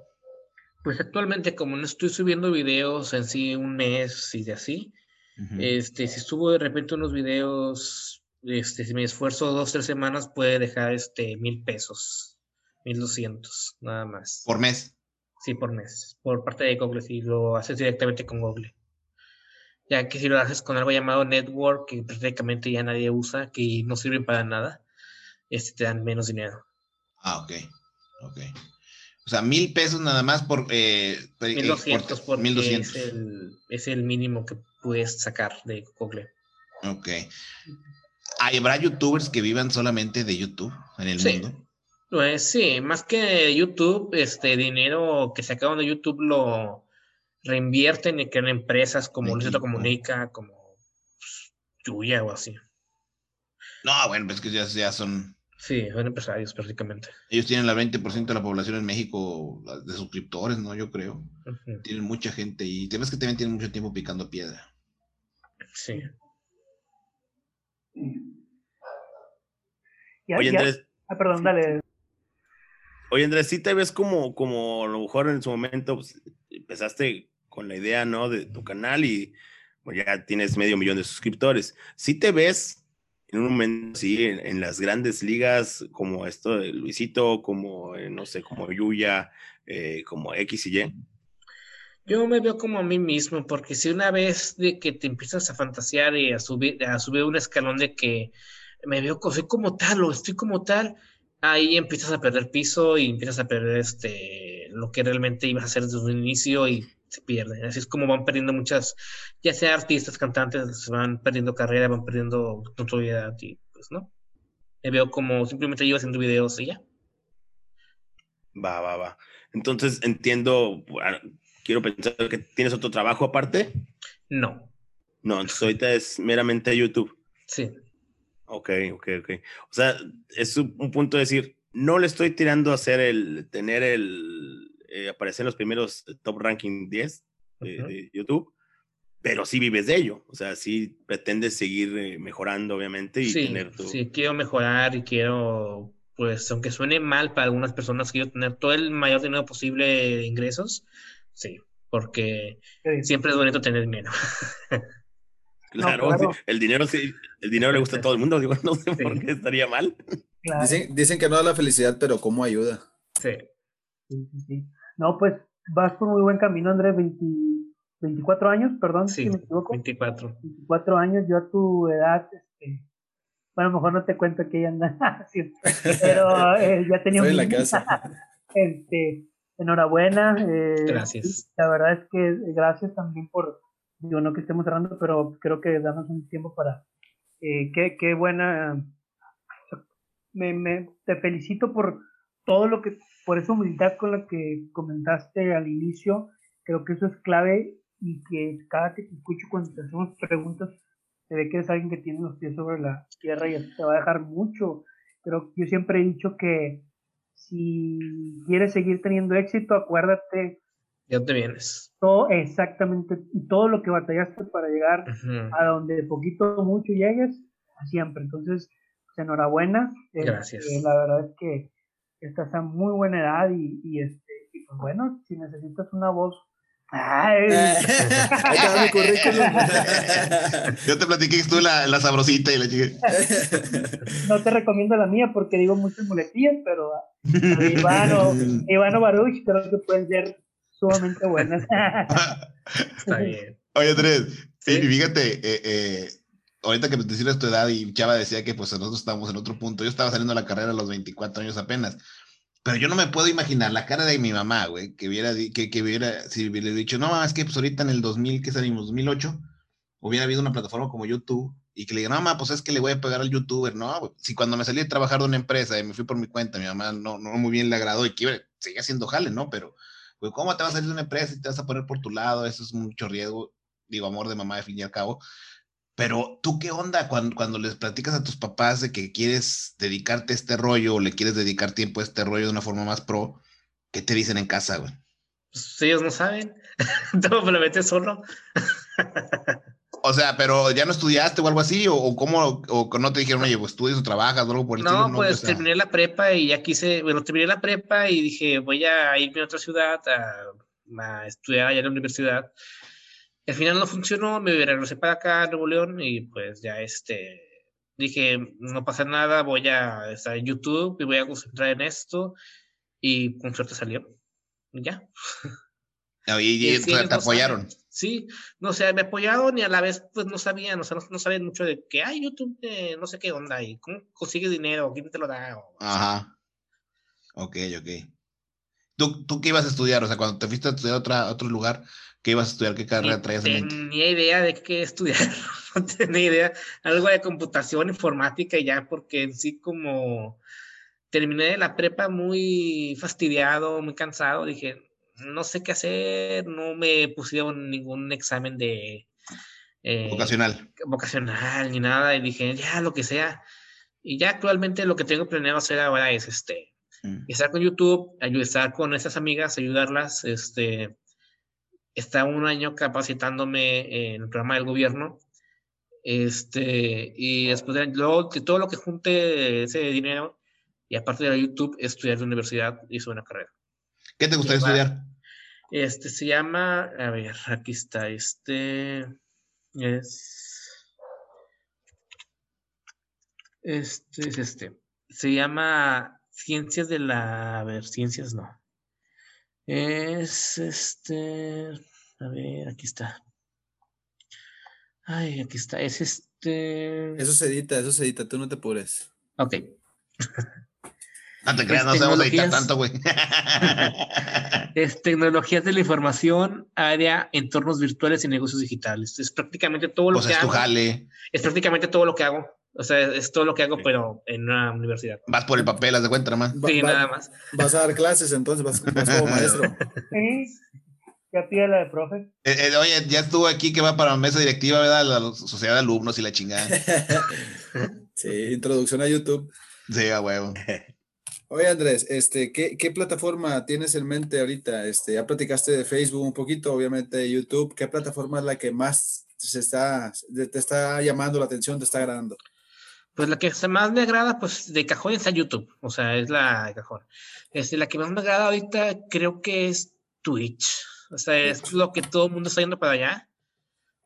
Pues actualmente, como no estoy subiendo videos en sí un mes y de así, este, si subo de repente unos videos, este, si me esfuerzo dos, tres semanas, puede dejar este mil pesos, mil doscientos, nada más. ¿Por mes? Sí, por mes, por parte de Google, si lo haces directamente con Google. Ya que si lo haces con algo llamado Network, que prácticamente ya nadie usa, que no sirve para nada, este, te dan menos dinero. Ah, ok, ok. O sea, mil pesos nada más por... Eh, mil doscientos por, Es, el, es el mínimo que puedes sacar de Google. Ok. ¿Habrá youtubers que vivan solamente de YouTube en el mundo? Pues sí, más que YouTube, este dinero que se acaban de YouTube lo reinvierten en empresas como Luisito Comunica, como pues, Yuya o así. No, bueno, pues que ya, ya son Sí, son empresarios prácticamente. Ellos tienen el 20% de la población en México de suscriptores, ¿no? Yo creo. Tienen mucha gente y te ves que también tienen mucho tiempo picando piedra. Sí. Oye, Andrés. Ah, perdón, dale. Oye, Andrés, sí te ves como, como a lo mejor en su momento pues, empezaste con la idea, ¿no? De tu canal y ya tienes medio millón de suscriptores. ¿Sí te ves en un momento sí, en, las grandes ligas como esto de Luisito, como, eh, no sé, como Yuya, eh, como X y Y? Yo me veo como a mí mismo, porque si una vez de que te empiezas a fantasear y a subir, a subir un escalón de que me veo soy como tal o estoy como tal, ahí empiezas a perder piso y empiezas a perder este lo que realmente ibas a hacer desde un inicio y se pierden. Así es como van perdiendo muchas, ya sea artistas, cantantes, se van perdiendo carrera, van perdiendo notoriedad y pues no. Me veo como simplemente yo haciendo videos y ya. Va, va, va. Entonces entiendo, quiero pensar que tienes otro trabajo aparte. No. No, entonces ahorita es meramente YouTube. Sí. Ok, ok, ok. O sea, es un punto de decir, no le estoy tirando a hacer el, tener el, eh, aparecer en los primeros eh, top ranking 10 de, YouTube, pero sí vives de ello, o sea, sí pretendes seguir eh, mejorando, obviamente, y sí, tener tu... Sí, quiero mejorar y quiero, pues, aunque suene mal para algunas personas, quiero tener todo el mayor dinero posible de ingresos, sí, porque siempre es bonito tener dinero. Claro, el dinero sí, el dinero le gusta a todo el mundo, digo, no sé por qué estaría mal. Dicen, dicen, que no da la felicidad, pero ¿cómo ayuda? Sí. Sí, sí, sí. No, pues vas por muy buen camino, Andrés, 24 años, perdón, si me equivoco. 24. 24 años, yo a tu edad, este, bueno, a lo mejor no te cuento que ella anda, pero eh, ya tenía Estoy un... en la casa. este, enhorabuena. Eh, gracias. La verdad es que gracias también por, digo, no que estemos cerrando, pero creo que damos un tiempo para, eh, qué, qué buena, me, me, te felicito por todo lo que por esa humildad con la que comentaste al inicio, creo que eso es clave y que cada que te escucho cuando te hacemos preguntas, se ve que eres alguien que tiene los pies sobre la tierra y eso te va a dejar mucho. Pero yo siempre he dicho que si quieres seguir teniendo éxito, acuérdate. Ya te vienes. Todo, exactamente, y todo lo que batallaste para llegar a donde poquito o mucho llegues, siempre. Entonces, pues, enhorabuena. Gracias. Eh, la verdad es que estás a muy buena edad y, y este, y pues bueno, si necesitas una voz. Ay. Yo te platiqué que estuve la, la sabrosita y la chica. No te recomiendo la mía porque digo muchas muletillas, pero Ivano, Ivano Baruch creo que pueden ser sumamente buenas. Está bien. Oye, Andrés, fíjate, eh, eh, ahorita que me decías tu edad y Chava decía que pues nosotros estábamos en otro punto, yo estaba saliendo a la carrera a los 24 años apenas, pero yo no me puedo imaginar la cara de mi mamá, güey, que hubiera, que, que hubiera, si hubiera dicho, no, es que pues ahorita en el 2000, que salimos, 2008, hubiera habido una plataforma como YouTube y que le diga, no, mamá, pues es que le voy a pagar al youtuber, no, si cuando me salí a trabajar de una empresa y me fui por mi cuenta, mi mamá no, no muy bien le agradó y que sigue haciendo jale, ¿no? Pero, güey, ¿cómo te vas a salir de una empresa y te vas a poner por tu lado? Eso es mucho riesgo, digo, amor de mamá, de fin y al cabo. Pero tú qué onda cuando, cuando les platicas a tus papás de que quieres dedicarte a este rollo o le quieres dedicar tiempo a este rollo de una forma más pro, ¿qué te dicen en casa, güey? Pues ellos no saben, todo me lo metes solo. O sea, pero ya no estudiaste o algo así, o, cómo, o no te dijeron, oye, pues estudias o trabajas o algo por el no, estilo. Pues, no, pues terminé la prepa y ya quise, bueno, terminé la prepa y dije, voy a irme a otra ciudad a, a estudiar allá en la universidad. Al final no funcionó, me regresé para acá a Nuevo León y pues ya este, dije, no pasa nada, voy a estar en YouTube y voy a concentrar en esto y con suerte salió. Y ya. Y, te, apoyaron. Sí, no sé, me apoyaron y a la vez pues no sabían, o sea, no, sabían mucho de que hay YouTube, no sé qué onda y cómo consigue dinero, quién te lo da. Ajá. Ok, ok. ¿Tú, ¿Tú qué ibas a estudiar? O sea, cuando te fuiste a estudiar a otra, otro lugar, ¿qué ibas a estudiar? ¿Qué carrera traías en mente? Tenía idea de qué estudiar, no tenía idea. Algo de computación, informática y ya, porque en sí como terminé la prepa muy fastidiado, muy cansado, dije, no sé qué hacer, no me pusieron ningún examen de... Eh, vocacional. Vocacional ni nada, y dije, ya, lo que sea. Y ya actualmente lo que tengo planeado hacer ahora es este, mm. estar con YouTube, estar con esas amigas, ayudarlas, este, estar un año capacitándome en el programa del gobierno, este, y después de, luego, todo lo que junte ese dinero, y aparte de YouTube, estudiar en la universidad y una carrera. ¿Qué te gustaría estudiar? Este se llama, a ver, aquí está, este es, este es este, se llama Ciencias de la, a ver, Ciencias no, es este, a ver, aquí está, ay, aquí está, es este. Eso se edita, eso se edita, tú no te apures. Ok. No te creas, no sabemos editar tanto, güey. es tecnologías de la información, área, entornos virtuales y negocios digitales. Es prácticamente todo lo pues que hago. Es prácticamente todo lo que hago. O sea, es todo lo que hago, pero en una universidad. Vas por el papel, haz de cuenta nada más. Sí, nada más. Vas a dar clases, entonces vas, como maestro. Sí, ya pide la de profe. Eh, eh, oye, ya estuvo aquí que va para la mesa directiva, ¿verdad? La sociedad de alumnos y la chingada. sí, introducción a YouTube. Sí, a huevo. Oye Andrés, este, ¿qué, ¿qué, plataforma tienes en mente ahorita? Este, ya platicaste de Facebook un poquito, obviamente de YouTube. ¿Qué plataforma es la que más se está, te está llamando la atención, te está agradando? Pues la que más me agrada, pues de cajón está YouTube, o sea, es la de cajón. Este, la que más me agrada ahorita creo que es Twitch, o sea, es lo que todo el mundo está yendo para allá.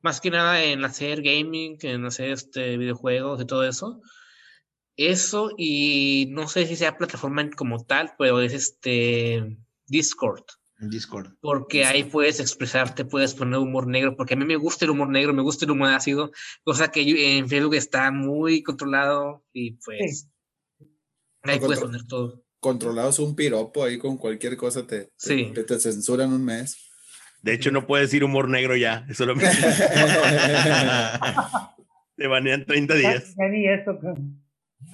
Más que nada en hacer gaming, en hacer este, videojuegos y todo eso eso y no sé si sea plataforma como tal, pero es este Discord. Discord. Porque ahí puedes expresarte, puedes poner humor negro, porque a mí me gusta el humor negro, me gusta el humor ácido, cosa que en Facebook está muy controlado y pues ahí puedes poner todo. Controlado es un piropo ahí con cualquier cosa te, te, te, censuran un mes. De hecho, no puedes decir humor negro ya, eso lo Te banean 30 días. Ya, ni eso,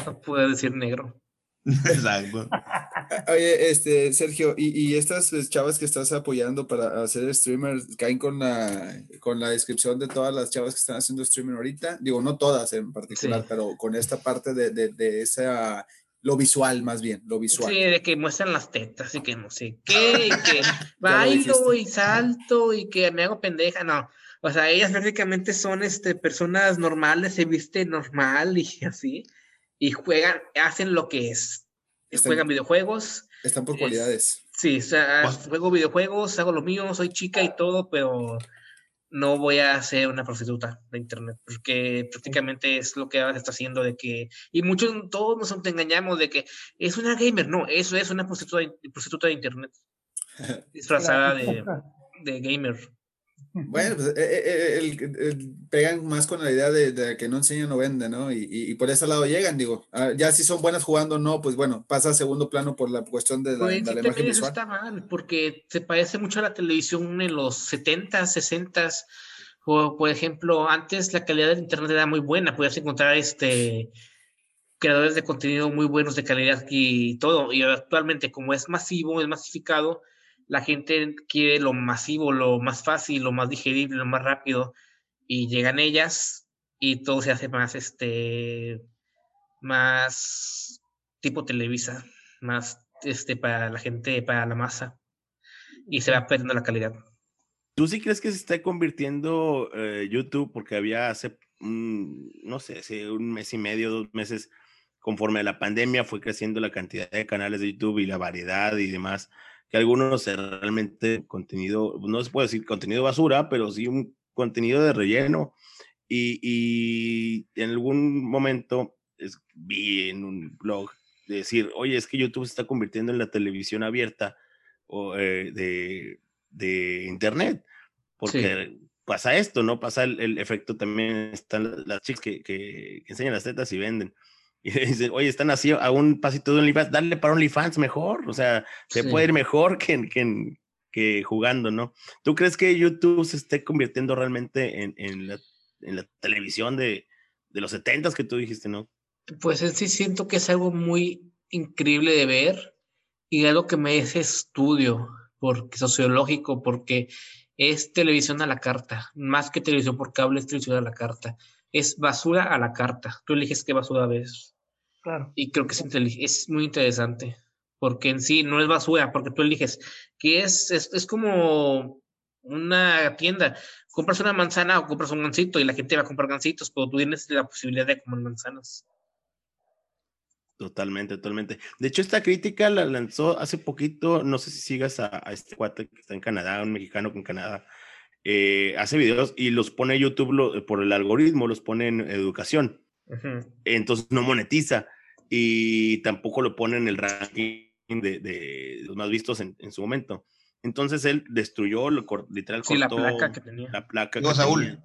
no puedo decir negro. Exacto. Oye, este, Sergio, ¿y, estas pues, chavas que estás apoyando para hacer streamer caen con la, con la descripción de todas las chavas que están haciendo streaming ahorita? Digo, no todas en particular, pero con esta parte de, de, de, esa, lo visual más bien, lo visual. Sí, de que muestran las tetas y que no sé qué, y que bailo y salto y que me hago pendeja, no. O sea, ellas prácticamente son este, personas normales, se viste normal y así y juegan, hacen lo que es. juegan videojuegos. Están por cualidades. Sí, o sea, juego videojuegos, hago lo mío, soy chica y todo, pero no voy a ser una prostituta de internet, porque prácticamente es lo que ahora se está haciendo de que, y muchos, todos nos engañamos de que es una gamer, no, eso es una prostituta, prostituta de internet, disfrazada de, de gamer. Bueno, pues eh, eh, pegan más con la idea de, que no enseñan no venden, ¿no? Y, por ese lado llegan, digo. Ah, ya si son buenas jugando no, pues bueno, pasa a segundo plano por la cuestión de la, pues, de la imagen visual. está mal, porque se parece mucho a la televisión en los 70s, 60s. O, por ejemplo, antes la calidad del internet era muy buena, podías encontrar este creadores de contenido muy buenos de calidad y todo. Y actualmente, como es masivo, es masificado, la gente quiere lo masivo, lo más fácil, lo más digerible, lo más rápido, y llegan ellas y todo se hace más, este, más tipo Televisa, más, este, para la gente, para la masa, y se va perdiendo la calidad. ¿Tú sí crees que se está convirtiendo eh, YouTube? Porque había hace, no sé, hace un mes y medio, dos meses, conforme a la pandemia fue creciendo la cantidad de canales de YouTube y la variedad y demás, que algunos realmente contenido, no se puede decir contenido basura, pero sí un contenido de relleno. Y, y en algún momento vi en un blog decir, oye, es que YouTube se está convirtiendo en la televisión abierta o, eh, de, de, Internet, porque pasa esto, ¿no? Pasa el, efecto también, están las chicas que, que, enseñan las tetas y venden. Y dicen, oye, están así a un pasito de OnlyFans, dale para OnlyFans mejor, o sea, se puede ir mejor que, que, que, jugando, ¿no? ¿Tú crees que YouTube se esté convirtiendo realmente en, en, la, en la, televisión de, de los 70 que tú dijiste, ¿no? Pues sí siento que es algo muy increíble de ver y algo que me es estudio porque sociológico, porque es televisión a la carta, más que televisión por cable, es televisión a la carta. Es basura a la carta. Tú eliges qué basura ves. Claro. Y creo que es, es muy interesante, porque en sí no es basura, porque tú eliges que es, es, es como una tienda. Compras una manzana o compras un gancito y la gente va a comprar gancitos, pero tú tienes la posibilidad de comer manzanas. Totalmente, totalmente. De hecho, esta crítica la lanzó hace poquito, no sé si sigas a, este cuate que está en Canadá, un mexicano con Canadá, eh, hace videos y los pone YouTube por el algoritmo, los pone en educación. Entonces no monetiza y tampoco lo pone en el ranking de, los más vistos en, su momento. Entonces él destruyó, lo, literal, sí, la placa que tenía. La placa Diego Saúl.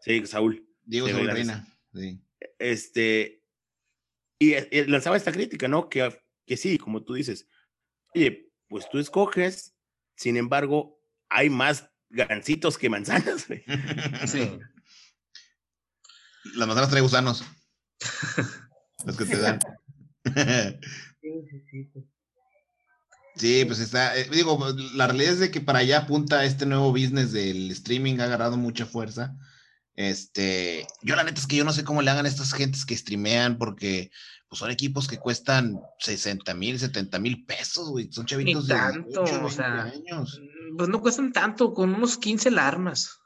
Sí, Saúl. Diego Saúl Reina. Sí. Este, y, lanzaba esta crítica, ¿no? Que, que sí, como tú dices, oye, pues tú escoges, sin embargo, hay más gancitos que manzanas. Sí. Las manzanas traen gusanos. Los que te dan. sí. Pues. Está, eh, digo, la realidad es de que para allá apunta este nuevo business del streaming, ha agarrado mucha fuerza. Este, yo la neta es que yo no sé cómo le hagan a estas gentes que streamean, porque pues son equipos que cuestan 60 mil, 70 mil pesos, güey. Son chavitos de tanto, o sea, años. Pues no cuestan tanto, con unos 15 alarmas.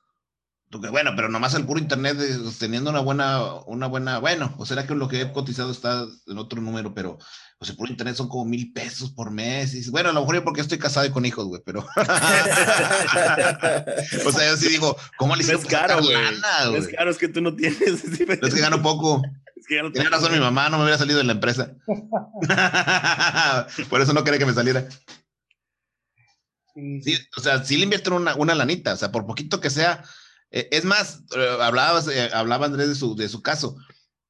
Bueno, pero nomás el puro internet teniendo una buena, una buena, bueno, o será que lo que he cotizado está en otro número, pero pues el puro internet son como mil pesos por mes. Y, bueno, a lo mejor yo porque estoy casado y con hijos, güey, pero. o sea, yo sí digo, ¿cómo le hicieron es caro, güey? Es caro, es que tú no tienes. es que gano poco. Es que no Tiene razón mi mamá, no me hubiera salido de la empresa. por eso no quería que me saliera. Sí, o sea, sí le invierten una, una lanita, o sea, por poquito que sea, eh, es más, eh, hablabas, eh, hablaba Andrés de su, de su caso.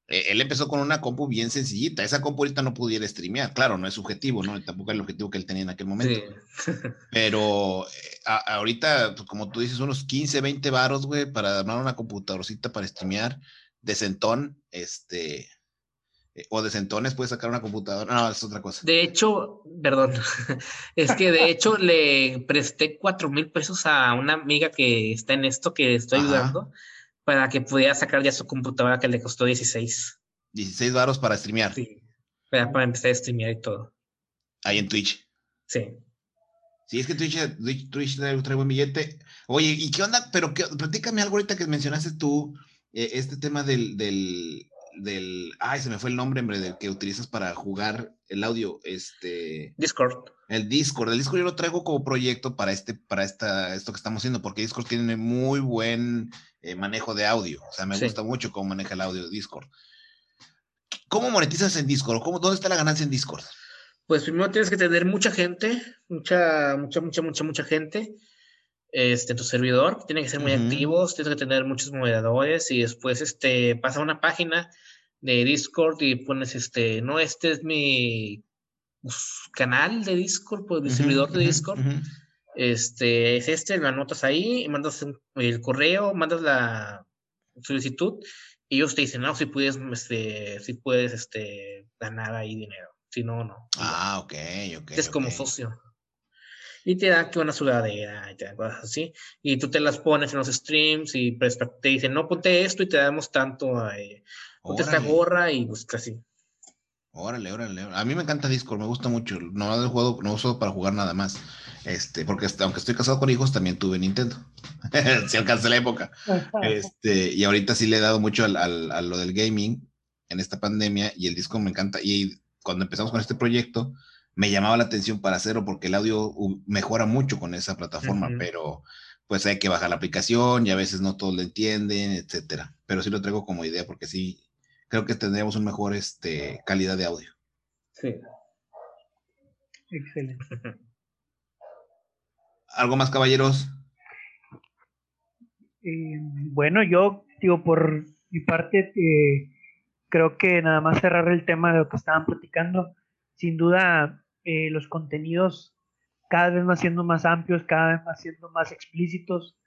él empezó con una compu bien sencillita. Esa compu ahorita no pudiera streamear. Claro, no es subjetivo, ¿no? Tampoco es el objetivo que él tenía en aquel momento. Pero ahorita, pues, como tú dices, unos 15, 20 varos, güey, para armar una computadorcita para streamear de centón, este, eh, o de centones puedes sacar una computadora. No, es otra cosa. De hecho, perdón, es que de hecho le presté cuatro mil pesos a una amiga que está en esto que estoy ayudando para que pudiera sacar ya su computadora que le costó 16. 16 varos para streamear. Sí, para, empezar a streamear y todo. Ahí en Twitch. Sí. Sí, es que Twitch, Twitch, trae, buen billete. Oye, ¿y qué onda? Pero que, platícame algo ahorita que mencionaste tú, eh, este tema del, del, del, ay, se me fue el nombre, hombre, del que utilizas para jugar el audio, este... Discord. El Discord, el Discord yo lo traigo como proyecto para este, para esta, esto que estamos haciendo, porque Discord tiene muy buen eh, manejo de audio, o sea, me gusta mucho cómo maneja el audio de Discord. ¿Cómo monetizas en Discord? ¿Cómo, ¿Dónde está la ganancia en Discord? Pues primero tienes que tener mucha gente, mucha, mucha, mucha, mucha, mucha gente este, tu servidor, tiene que ser muy activos, tienes que tener muchos moderadores y después este, pasa a una página de Discord y pones este, no, este es mi pues, canal de Discord, pues mi servidor de Discord. Este es este, lo anotas ahí, mandas el correo, mandas la solicitud y ellos te dicen, no, si puedes, este, si puedes este, ganar ahí dinero. Si no, no. Ah, ok, ok. Es como socio y te dan que una sudadera y te dan cosas así. Y tú te las pones en los streams y pues, te dicen, no, ponte esto y te damos tanto. Eh, ponte esta gorra y pues casi. Órale, órale. A mí me encanta Discord, me gusta mucho. No he jugado, no uso para jugar nada más. Este, porque aunque estoy casado con hijos, también tuve Nintendo. si alcanza la época. Este, y ahorita sí le he dado mucho al, al, a lo del gaming en esta pandemia y el Discord me encanta. Y cuando empezamos con este proyecto, me llamaba la atención para hacerlo porque el audio mejora mucho con esa plataforma, pero pues hay que bajar la aplicación y a veces no todos lo entienden, etcétera. Pero sí lo traigo como idea porque sí creo que tendríamos un mejor este, calidad de audio. Sí. Excelente. ¿Algo más, caballeros? Eh, bueno, yo digo por mi parte, eh, creo que nada más cerrar el tema de lo que estaban platicando. Sin duda, eh, los contenidos cada vez más siendo más amplios, cada vez más siendo más explícitos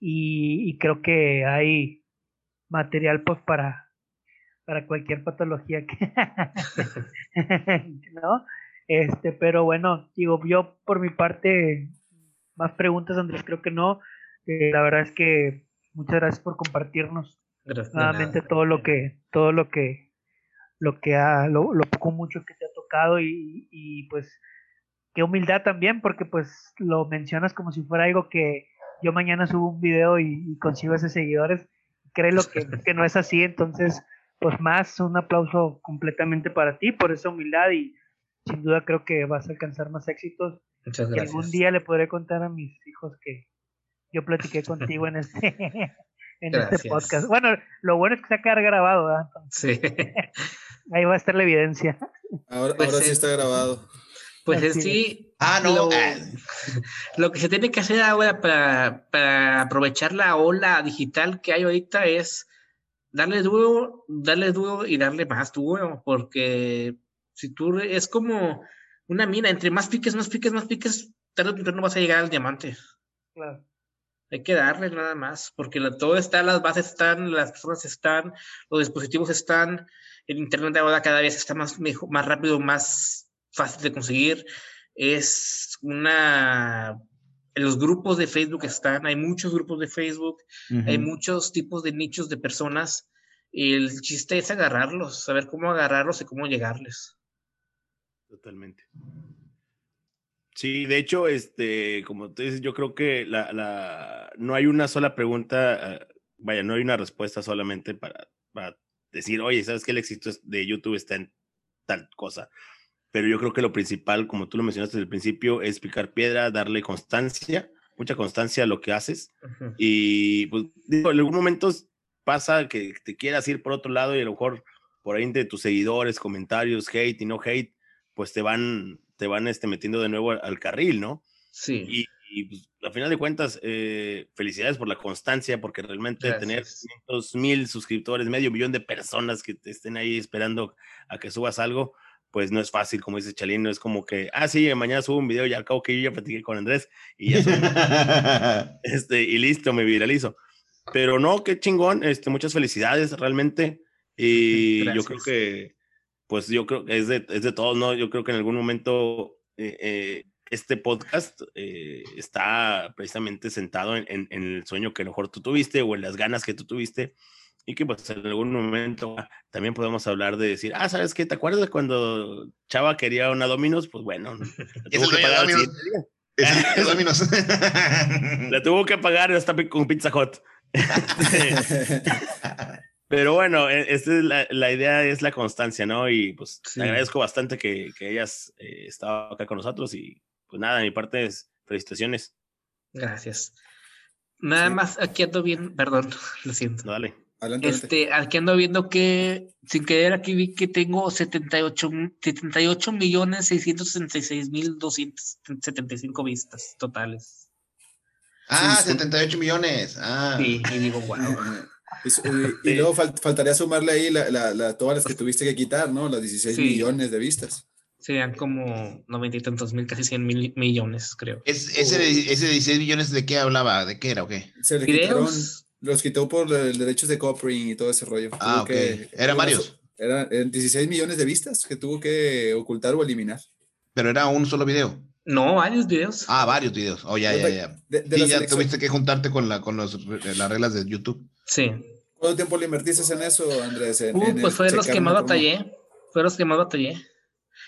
y, creo que hay material pues para, para cualquier patología que ¿no? Este, pero bueno, digo, yo por mi parte, más preguntas, Andrés, creo que no. Eh, la verdad es que muchas gracias por compartirnos nuevamente todo lo que, todo lo que, lo que ha, lo, lo poco mucho que te ha tocado y, y pues qué humildad también, porque pues lo mencionas como si fuera algo que yo mañana subo un video y, consigo esos seguidores, créelo que, que no es así, entonces pues más un aplauso completamente para ti por esa humildad y sin duda creo que vas a alcanzar más éxitos. Muchas gracias. algún día le podré contar a mis hijos que yo platiqué contigo en este en este podcast. Bueno, lo bueno es que se ha quedado grabado, ¿verdad? sí. Ahí va a estar la evidencia. Ahora, pues ahora sí está grabado. Pues es sí. Ah, no. Lo, ah. lo, que se tiene que hacer ahora para, para, aprovechar la ola digital que hay ahorita es darle duro, darle duro y darle más duro, porque si tú es como una mina, entre más piques, más piques, más piques, tarde o temprano vas a llegar al diamante. Claro. Hay que darle nada más, porque todo está, las bases están, las personas están, los dispositivos están, el internet ahora cada vez está más, mejor, más rápido, más fácil de conseguir. Es una... Los grupos de Facebook están, hay muchos grupos de Facebook, hay muchos tipos de nichos de personas. Y el chiste es agarrarlos, saber cómo agarrarlos y cómo llegarles. Totalmente. Sí, de hecho, este, como tú dices, yo creo que la, la, no hay una sola pregunta, uh, vaya, no hay una respuesta solamente para, para decir, oye, ¿sabes que el éxito de YouTube está en tal cosa? Pero yo creo que lo principal, como tú lo mencionaste desde el principio, es picar piedra, darle constancia, mucha constancia a lo que haces. Y pues, digo, en algún momento pasa que te quieras ir por otro lado y a lo mejor por ahí de tus seguidores, comentarios, hate y no hate, pues te van, te van este, metiendo de nuevo al, carril, ¿no? Sí. Y, y pues, a final de cuentas, eh, felicidades por la constancia, porque realmente Gracias. tener 500 mil suscriptores, medio millón de personas que te estén ahí esperando a que subas algo, pues no es fácil, como dice Chalino, es como que, ah, sí, mañana subo un video y al cabo que yo ya platiqué con Andrés y ya subo, este, y listo, me viralizo. Pero no, qué chingón, este, muchas felicidades realmente. Y Gracias. yo creo que, pues yo creo que es de, es de todos, ¿no? Yo creo que en algún momento eh, eh, este podcast eh, está precisamente sentado en, en, en, el sueño que a lo mejor tú tuviste o en las ganas que tú tuviste y que pues en algún momento también podemos hablar de decir, ah, ¿sabes qué? ¿Te acuerdas cuando Chava quería una Dominos? Pues bueno, la tuvo que pagar el Dominos. la tuvo que pagar hasta con Pizza Hut. Pero bueno, esta es la, la, idea es la constancia, ¿no? Y pues sí. te agradezco bastante que, que hayas eh, estado acá con nosotros y pues nada, de mi parte es felicitaciones. Gracias. Nada sí. más, aquí ando bien, perdón, lo siento. No, dale. Adelante, este, aquí ando viendo que, sin querer, aquí vi que tengo 78, 78 millones 666 mil 275 vistas totales. Ah, sí, 78 millones. Ah. Sí, y digo, wow. y, y, luego fal, faltaría sumarle ahí la, la, la, todas las que tuviste que quitar, ¿no? Las 16 sí. millones de vistas. Serían como 90 y tantos mil, casi 100 mil millones, creo. ¿Es, ese, ese 16 millones de qué hablaba? ¿De qué era o qué? Se le quitaron, los quitó por los derechos de copyright y todo ese rollo. Ah, ok. Que, ¿Eran varios? Eran 16 millones de vistas que tuvo que ocultar o eliminar. Pero era un solo video. No, varios videos. Ah, varios videos. Oh, ya, ya, ya. De, de sí, ya selección. tuviste que juntarte con, la, con los, las reglas de YouTube. Sí. ¿Cuánto tiempo le invertiste en eso, Andrés? En, uh, en pues fue los que más batallé. fue los que más batallé.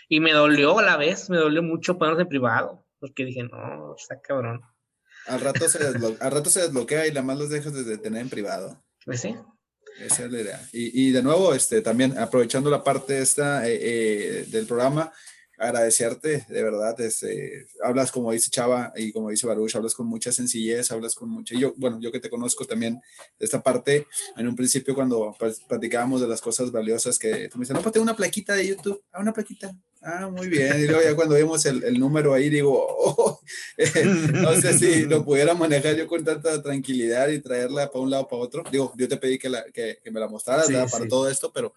Y me dolió a la vez, me dolió mucho ponerse en privado, porque dije, no, está cabrón. Al rato se, al rato se desbloquea y la más los dejas de tener en privado. Pues sí. Esa es la idea. Y, y de nuevo, este, también aprovechando la parte esta eh, eh, del programa, agradecerte, de verdad, este, hablas como dice Chava y como dice Baruch, hablas con mucha sencillez, hablas con mucha, yo, bueno, yo que te conozco también de esta parte, en un principio cuando platicábamos de las cosas valiosas que tú me dices, no, pues tengo una plaquita de YouTube, ah, una plaquita, ah, muy bien, y luego ya cuando vemos el, el número ahí digo, oh, no sé si lo pudiera manejar yo con tanta tranquilidad y traerla para un lado para otro, digo, yo te pedí que, la, que, que me la mostraras sí, para sí. todo esto, pero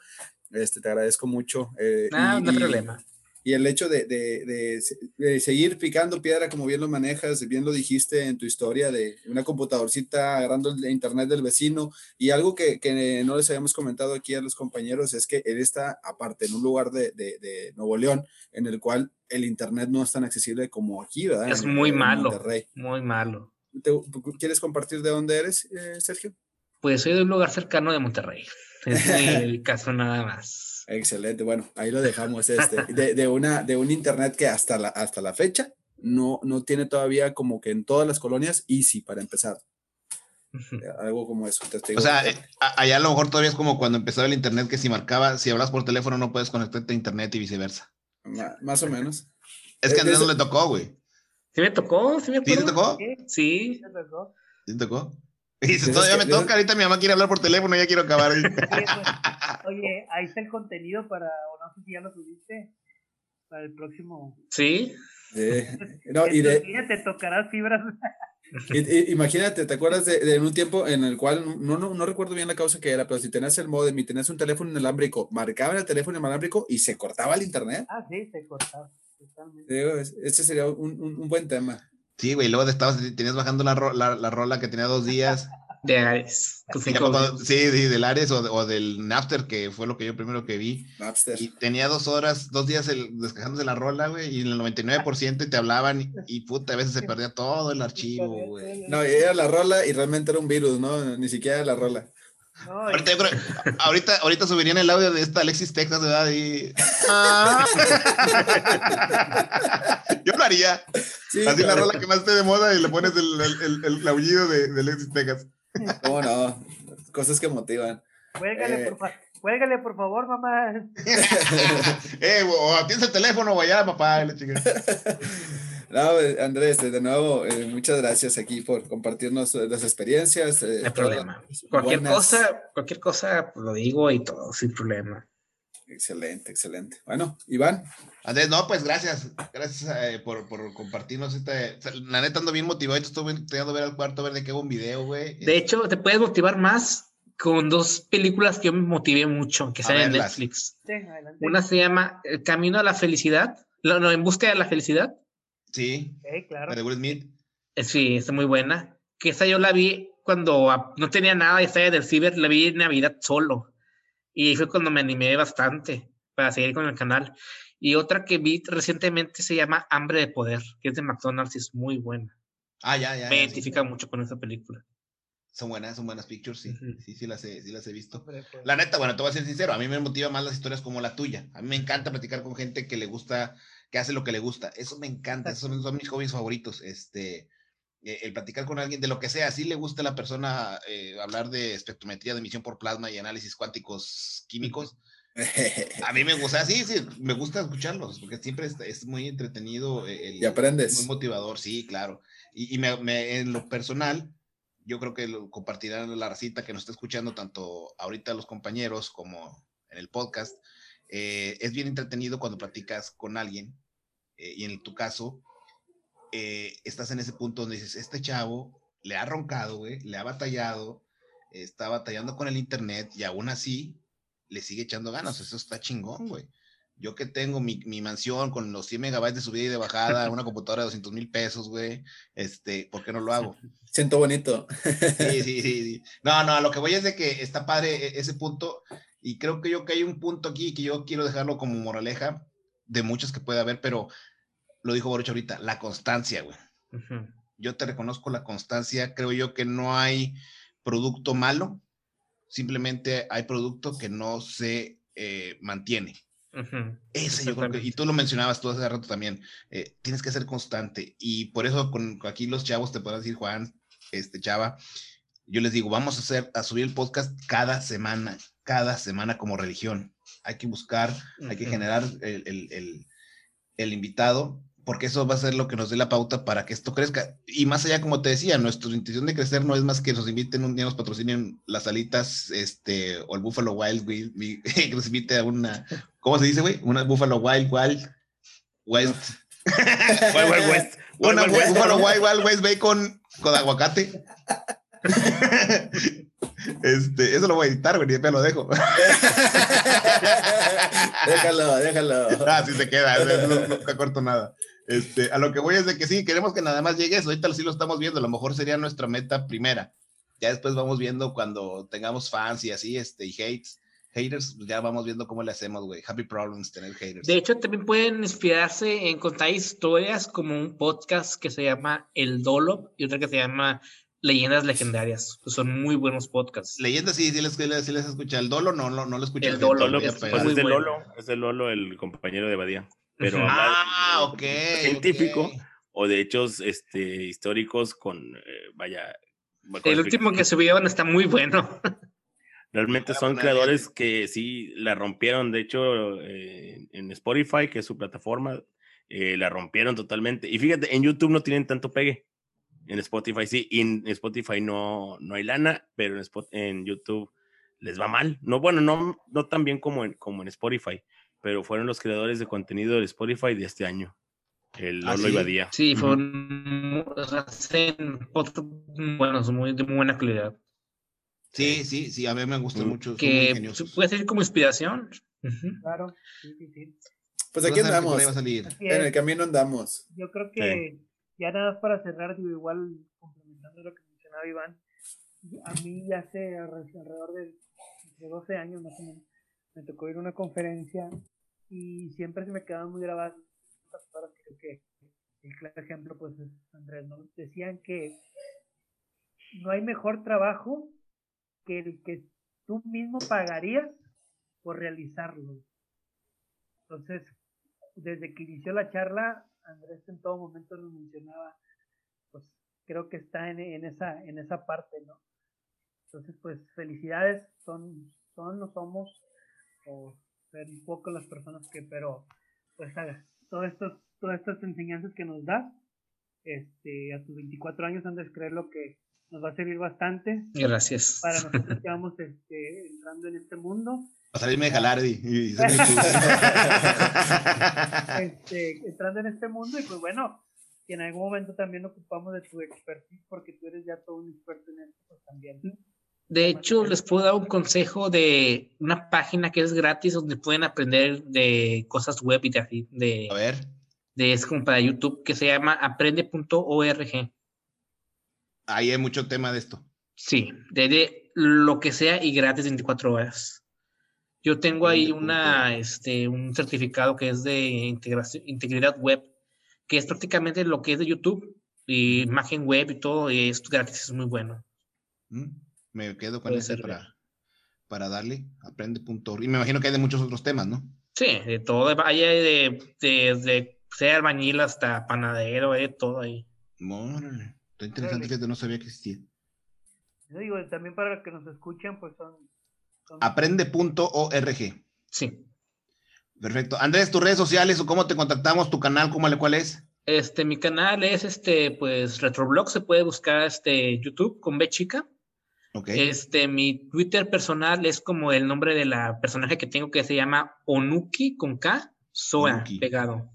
este, te agradezco mucho. Eh, no, y, no hay problema y el hecho de, de, de, de, seguir picando piedra, como bien lo manejas, bien lo dijiste en tu historia, de una computadorcita agarrando el internet del vecino, y algo que, que no les habíamos comentado aquí a los compañeros es que él está aparte en un lugar de, Nuevo León, en el cual el internet no es tan accesible como aquí, ¿verdad? Es muy malo, Monterrey. muy malo. ¿Te, ¿Quieres compartir de dónde eres, eh, Sergio? Pues soy de un lugar cercano de Monterrey. Es el caso nada más. Excelente, bueno, ahí lo dejamos. Este, de, de, una, de un internet que hasta la, hasta la fecha no, no tiene todavía como que en todas las colonias easy para empezar. Algo como eso. Te o sea, eh, allá a lo mejor todavía es como cuando empezó el internet que si marcaba, si hablas por teléfono no puedes conectarte a internet y viceversa. Ma, más o menos. Es que a Andrés no le tocó, güey. Sí me tocó, sí me ¿Sí te tocó? Sí. ¿Sí te tocó? Y dice, todavía me toca, ahorita mi mamá quiere hablar por teléfono, ya quiero acabar. Oye, pues, oye, ahí está el contenido para, o no sé si ya lo subiste, para el próximo. Sí. Sí. No, y de, te tocarás fibras. imagínate, ¿te acuerdas de, de, un tiempo en el cual, no, no, no recuerdo bien la causa que era, pero si tenías el modem y tenías un teléfono inalámbrico, marcaba el teléfono inalámbrico y se cortaba el internet? Ah, sí, se cortaba. Totalmente. Digo, ese sería un, un, un buen tema. Sí, güey, luego estabas, tenías bajando la, ro, la, la, rola que tenía dos días. De Ares. Sí, sí, del Ares o, o, del Napster, que fue lo que yo primero que vi. Napster. Y tenía dos horas, dos días el, descargándose la rola, güey, y en el 99% te hablaban y, y, puta, a veces se perdía todo el archivo, güey. No, era la rola y realmente era un virus, ¿no? Ni siquiera la rola. No, ahorita, yo creo, ahorita, ahorita subirían el audio de esta Alexis Texas, ¿verdad? Y... Ah. yo lo haría. Sí, Así claro. la rola que más esté de moda y le pones el, el, el, el aullido de, de, Alexis Texas. ¿Cómo no? Cosas que motivan. Cuélgale, eh... por, fa cuélgale por favor, mamá. eh, o atiende el teléfono, o allá, papá. La chica. No, Andrés, de nuevo, eh, muchas gracias aquí por compartirnos las experiencias. Eh, no hay problema. Cualquier buenas... cosa, cualquier cosa lo digo y todo, sin problema. Excelente, excelente. Bueno, Iván. Andrés, no, pues gracias. Gracias eh, por, por, compartirnos este. La neta ando bien motivado. Estoy intentando ver al cuarto, a ver de qué hago un video, güey. De hecho, te puedes motivar más con dos películas que yo me motivé mucho, que salen en Netflix. Sí, Una se llama El Camino a la Felicidad. No, no, En Busca de la Felicidad. Sí. Okay, claro. de Will Smith. Sí, está muy buena. Que esa yo la vi cuando no tenía nada y estaba del ciber, la vi en Navidad solo. Y fue cuando me animé bastante para seguir con el canal. Y otra que vi recientemente se llama Hambre de Poder, que es de McDonald's y es muy buena. Ah, ya, ya. Me ya, identifica sí. mucho con esa película. Son buenas, son buenas pictures, sí. Uh -huh. Sí, sí las, he, sí las he visto. La neta, bueno, te voy a ser sincero, a mí me motiva más las historias como la tuya. A mí me encanta platicar con gente que le gusta que hace lo que le gusta. Eso me encanta, esos son, son mis hobbies favoritos. Este, eh, el platicar con alguien de lo que sea, si le gusta a la persona eh, hablar de espectrometría de emisión por plasma y análisis cuánticos químicos. a mí me gusta, sí, sí, me gusta escucharlos, porque siempre es, es muy entretenido. eh, El, y aprendes. Muy motivador, sí, claro. Y, y me, me, en lo personal, yo creo que lo compartirán la racita que nos está escuchando, tanto ahorita los compañeros como en el podcast. Eh, es bien entretenido cuando platicas con alguien eh, y en tu caso, eh, estás en ese punto donde dices, este chavo le ha roncado, güey, le ha batallado, está batallando con el internet y aún así le sigue echando ganas, eso está chingón, güey. Yo que tengo mi, mi, mansión con los 100 megabytes de subida y de bajada, una computadora de 200 mil pesos, güey, este, ¿por qué no lo hago? Siento bonito. Sí, sí, sí, sí. No, no, lo que voy es de que está padre e, ese punto y creo que yo que hay un punto aquí que yo quiero dejarlo como moraleja de muchos que puede haber, pero lo dijo Boruch ahorita, la constancia, güey. Uh -huh. Yo te reconozco la constancia, creo yo que no hay producto malo, simplemente hay producto que no se eh, mantiene. Ese yo creo que, y tú lo mencionabas tú hace rato también, eh, tienes que ser constante. Y por eso con, aquí los chavos te pueden decir, Juan, este Chava, yo les digo, vamos a hacer, a subir el podcast cada semana, cada semana como religión. Hay que buscar, hay que generar el, el, el, el invitado porque eso va a ser lo que nos dé la pauta para que esto crezca. Y más allá, como te decía, nuestra intención de crecer no es más que nos inviten un día, nos patrocinen las alitas, este, o el Buffalo Wild, que nos invite a una, ¿cómo se dice, güey? Una Buffalo Wild, Wild, West. Wild, Wild West. una Buffalo Wild, Wild West Bacon con aguacate. Este, eso lo voy a editar, güey, ya lo dejo. déjalo, déjalo. Ah, sí se queda, no, nunca corto nada. Este, a lo que voy es de que sí, queremos que nada más llegue eso. Ahorita sí lo estamos viendo, a lo mejor sería nuestra meta primera. Ya después vamos viendo cuando tengamos fans y así, este, y hates, haters, pues ya vamos viendo cómo le hacemos, güey. Happy problems tener haters. De hecho, también pueden inspirarse en contar historias como un podcast que se llama El Dolo y otra que se llama Leyendas Legendarias. Pues son muy buenos podcasts. Leyendas, sí, sí les, sí les escucha. El Dolo no, no, no lo escucha. El Dolo, pues, pues es de Lolo, es de Lolo, el compañero de Badía pero ah, científico o de hechos este, históricos con, eh, vaya. el último que subieron está muy bueno. Realmente son creadores que sí la rompieron, de hecho, eh, en Spotify, que es su plataforma, eh, la rompieron totalmente. Y fíjate, en YouTube no tienen tanto pegue. En Spotify sí, y en Spotify no, no hay lana, pero en, Spot, en YouTube les va mal. No, bueno, no, no tan bien como en, como en Spotify pero fueron los creadores de contenido de Spotify de este año. El ¿Ah, Lolo sí? Ibadía. Sí, fueron buenos, muy, de muy buena calidad. Sí, sí, sí, a mí me gusta mucho. Que puede ser como inspiración. Claro, sí, sí, sí. Pues aquí andamos. En el camino andamos. Yo creo que ya nada más para cerrar, digo, igual complementando lo que mencionaba Iván, a mí ya hace alrededor de, de 12 años más o menos, me tocó ir a una conferencia y siempre se me quedaban muy grabadas. Creo que el claro ejemplo, pues, es Andrés, ¿no? Decían que no hay mejor trabajo que el que tú mismo pagarías por realizarlo. Entonces, desde que inició la charla, Andrés en todo momento nos mencionaba, pues creo que está en, en esa, en esa parte, ¿no? Entonces, pues felicidades, son, son, no somos o ser un poco las personas que, pero pues haga todo esto, todas estas enseñanzas que nos da, este, a tus 24 años, antes creer lo que nos va a servir bastante. Gracias. Para nosotros que vamos este, entrando en este mundo. A salirme de jalar y, y este, entrando en este mundo y pues bueno, que en algún momento también ocupamos de tu expertise porque tú eres ya todo un experto en esto, pues también. De hecho, les puedo dar un consejo de una página que es gratis donde pueden aprender de cosas web y de así. De, A ver. De, es como para YouTube que se llama aprende.org. Ahí hay mucho tema de esto. Sí, de, de, lo que sea y gratis 24 horas. Yo tengo ahí una, este, un certificado que es de integración, integridad web, que es prácticamente lo que es de YouTube y imagen web y todo, y es gratis, es muy bueno. ¿Mm? Me quedo con ese para, para darle, aprende.org. Y me imagino que hay de muchos otros temas, ¿no? Sí, de todo, hay de, de, de ser albañil hasta panadero, de todo ahí. Órale, está interesante, fíjate, no sabía que existía. Yo digo, también para los que nos escuchan, pues son... son... Aprende.org. Sí. Perfecto. Andrés, tus redes sociales o cómo te contactamos, tu canal, ¿cómo, cuál es? Este, mi canal es este, pues, Retroblog, se puede buscar este YouTube con B chica. Okay. Este, mi Twitter personal es como el nombre de la personaje que tengo que se llama Onuki con K, Soa, Onuki. pegado.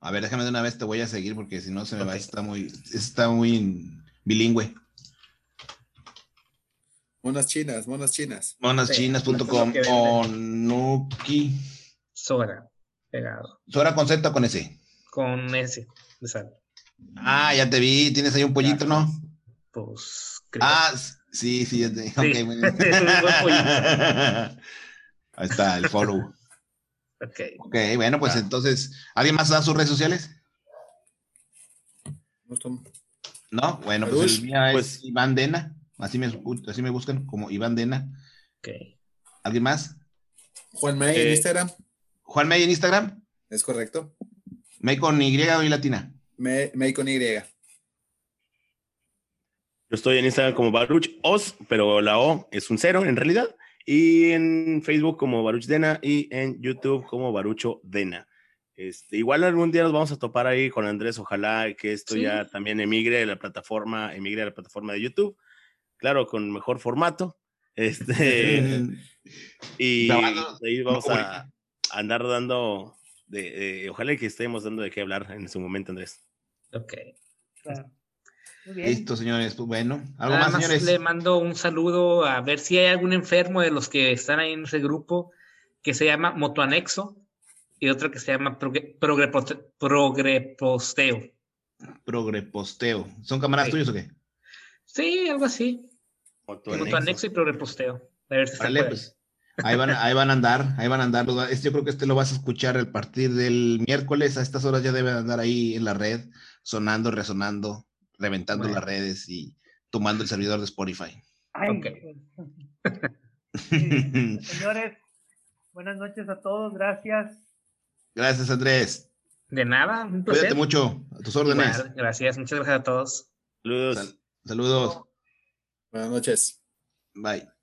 A ver, déjame de una vez, te voy a seguir porque si no se me okay. va, está muy, está muy bilingüe. Monas chinas, monas chinas. Monaschinas.com, sí, Onuki. Sora, pegado. ¿Sora con Z o con S? Con S, de sal. Ah, ya te vi, tienes ahí un pollito, ¿no? Pues. Creo. Ah, Sí, sí, sí. Okay, muy bien. Ahí está, el follow. Ok. Ok, bueno, pues ah. entonces, ¿alguien más da sus redes sociales? No, bueno, pues el mío pues, es Iván Dena. Así me, así me buscan como Iván Dena. Ok. ¿Alguien más? Juan May eh, en Instagram. Juan May en Instagram. Es correcto. May con Y o Y latina. May, May con Y. Yo estoy en Instagram como Baruch Os, pero la O es un cero en realidad. Y en Facebook como Baruch Dena y en YouTube como Barucho Dena. Este, igual algún día nos vamos a topar ahí con Andrés. Ojalá que esto Sí. ya también emigre a la plataforma, emigre a la plataforma de YouTube. Claro, con mejor formato. Este, y ahí no vamos a andar dando, de, de- ojalá que estemos dando de qué hablar en su momento, Andrés. Ok. Claro. Muy bien. Listo, señores. Pues bueno, algo Nada más, más señores. le mando un saludo a ver si hay algún enfermo de los que están ahí en ese grupo que se llama Motoanexo y otro que se llama Progre- Progreposteo. Progreposteo. ¿Son camaradas Sí. tuyos o qué? Sí, algo así. Motoanexo. Motoanexo y Progreposteo. A ver si se puede. pues. Ahí van, ahí van a andar, ahí van a andar. este- Yo creo que este lo vas a escuchar a partir del miércoles. A estas horas ya deben andar ahí en la red, sonando, resonando, reventando Bueno. las redes y tomando el servidor de Spotify. Ay, Ok. pues. Bien. Señores, buenas noches a todos, gracias. Gracias, Andrés. De nada, un placer. Cuídate mucho. A tus órdenes. Gracias, muchas gracias a todos. Saludos. Sal- saludos. Buenas noches. Bye.